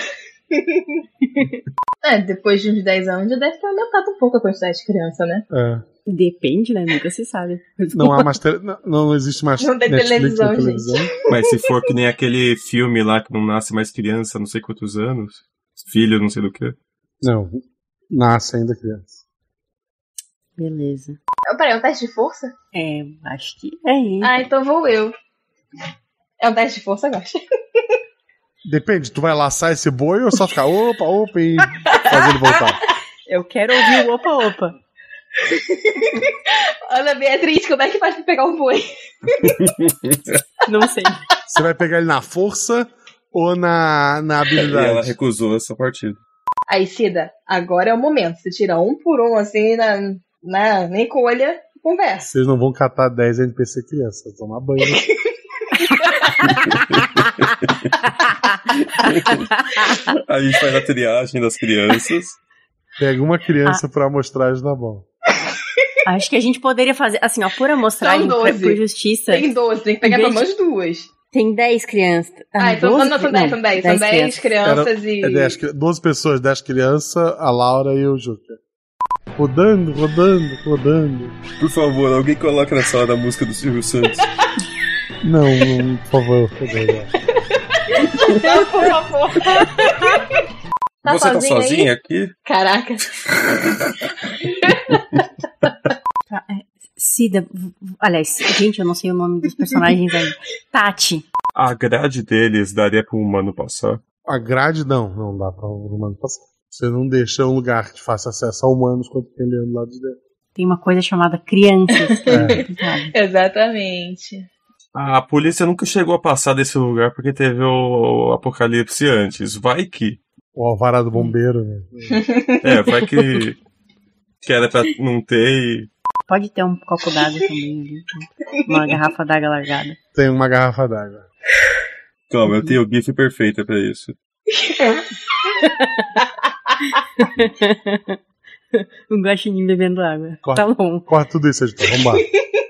é, depois de uns 10 anos já deve ter aumentado um pouco a quantidade de criança, né? É. Depende, né? Nunca se sabe. Não há mais. Tele... Não, não existe mais. Não tem na televisão, Mas se for que nem aquele filme lá que não nasce mais criança, não sei quantos anos, filho, não sei do que. Não, nasce ainda criança. Beleza. Peraí, é um teste de força? É, acho que é, hein? Ah, então vou eu. É um teste de força, eu gosto. Depende, tu vai laçar esse boi ou só ficar opa, opa e fazer ele voltar? Eu quero ouvir o opa-opa. Ana Beatriz, como é que faz pra pegar um boi? Não sei. Você vai pegar ele na força ou na, na E ela habilidade? recusou essa partida. Aí, Cida, agora é o momento. Você tira um por um, assim, na, na encolha e conversa. Vocês não vão catar 10 NPC criança, tomar banho. *laughs* A gente faz a triagem das crianças. Pega uma criança pra amostragem na mão. Acho que a gente poderia fazer, assim, ó, por amostragem, por, 12. por justiça. Tem 12, tem que pegar pelo menos duas. Tem 10 crianças. Ah, então 12? não, são 10, são 10. São 10 crianças e. É 10, cri- 12 pessoas, 10 crianças, a Laura e o Juca. Rodando, rodando, rodando. Por favor, alguém coloca nessa hora a música do Silvio Santos. Não, não, por favor, por favor. Por favor. Tá Você tá sozinho aí? sozinha aqui? Caraca. *laughs* Tá, é, Cida, aliás, gente, eu não sei o nome dos personagens aí. Tati. A grade deles daria pro humano passar. A grade não, não dá pra humano passar. Você não deixa um lugar que faça acesso a humanos quando tem leão do lado de dentro. Tem uma coisa chamada crianças. *laughs* é. *laughs* Exatamente. A polícia nunca chegou a passar desse lugar porque teve o apocalipse antes. Vai que. O alvará do bombeiro, né? É, vai que. que era pra não ter e. Pode ter um copo d'água também ali. Uma garrafa d'água largada. Tem uma garrafa d'água. Calma, eu tenho o GIF perfeito pra isso. *laughs* *laughs* um guaxinim bebendo água. Corta. Tá bom. Corta tudo isso, editor. Vambora. *laughs*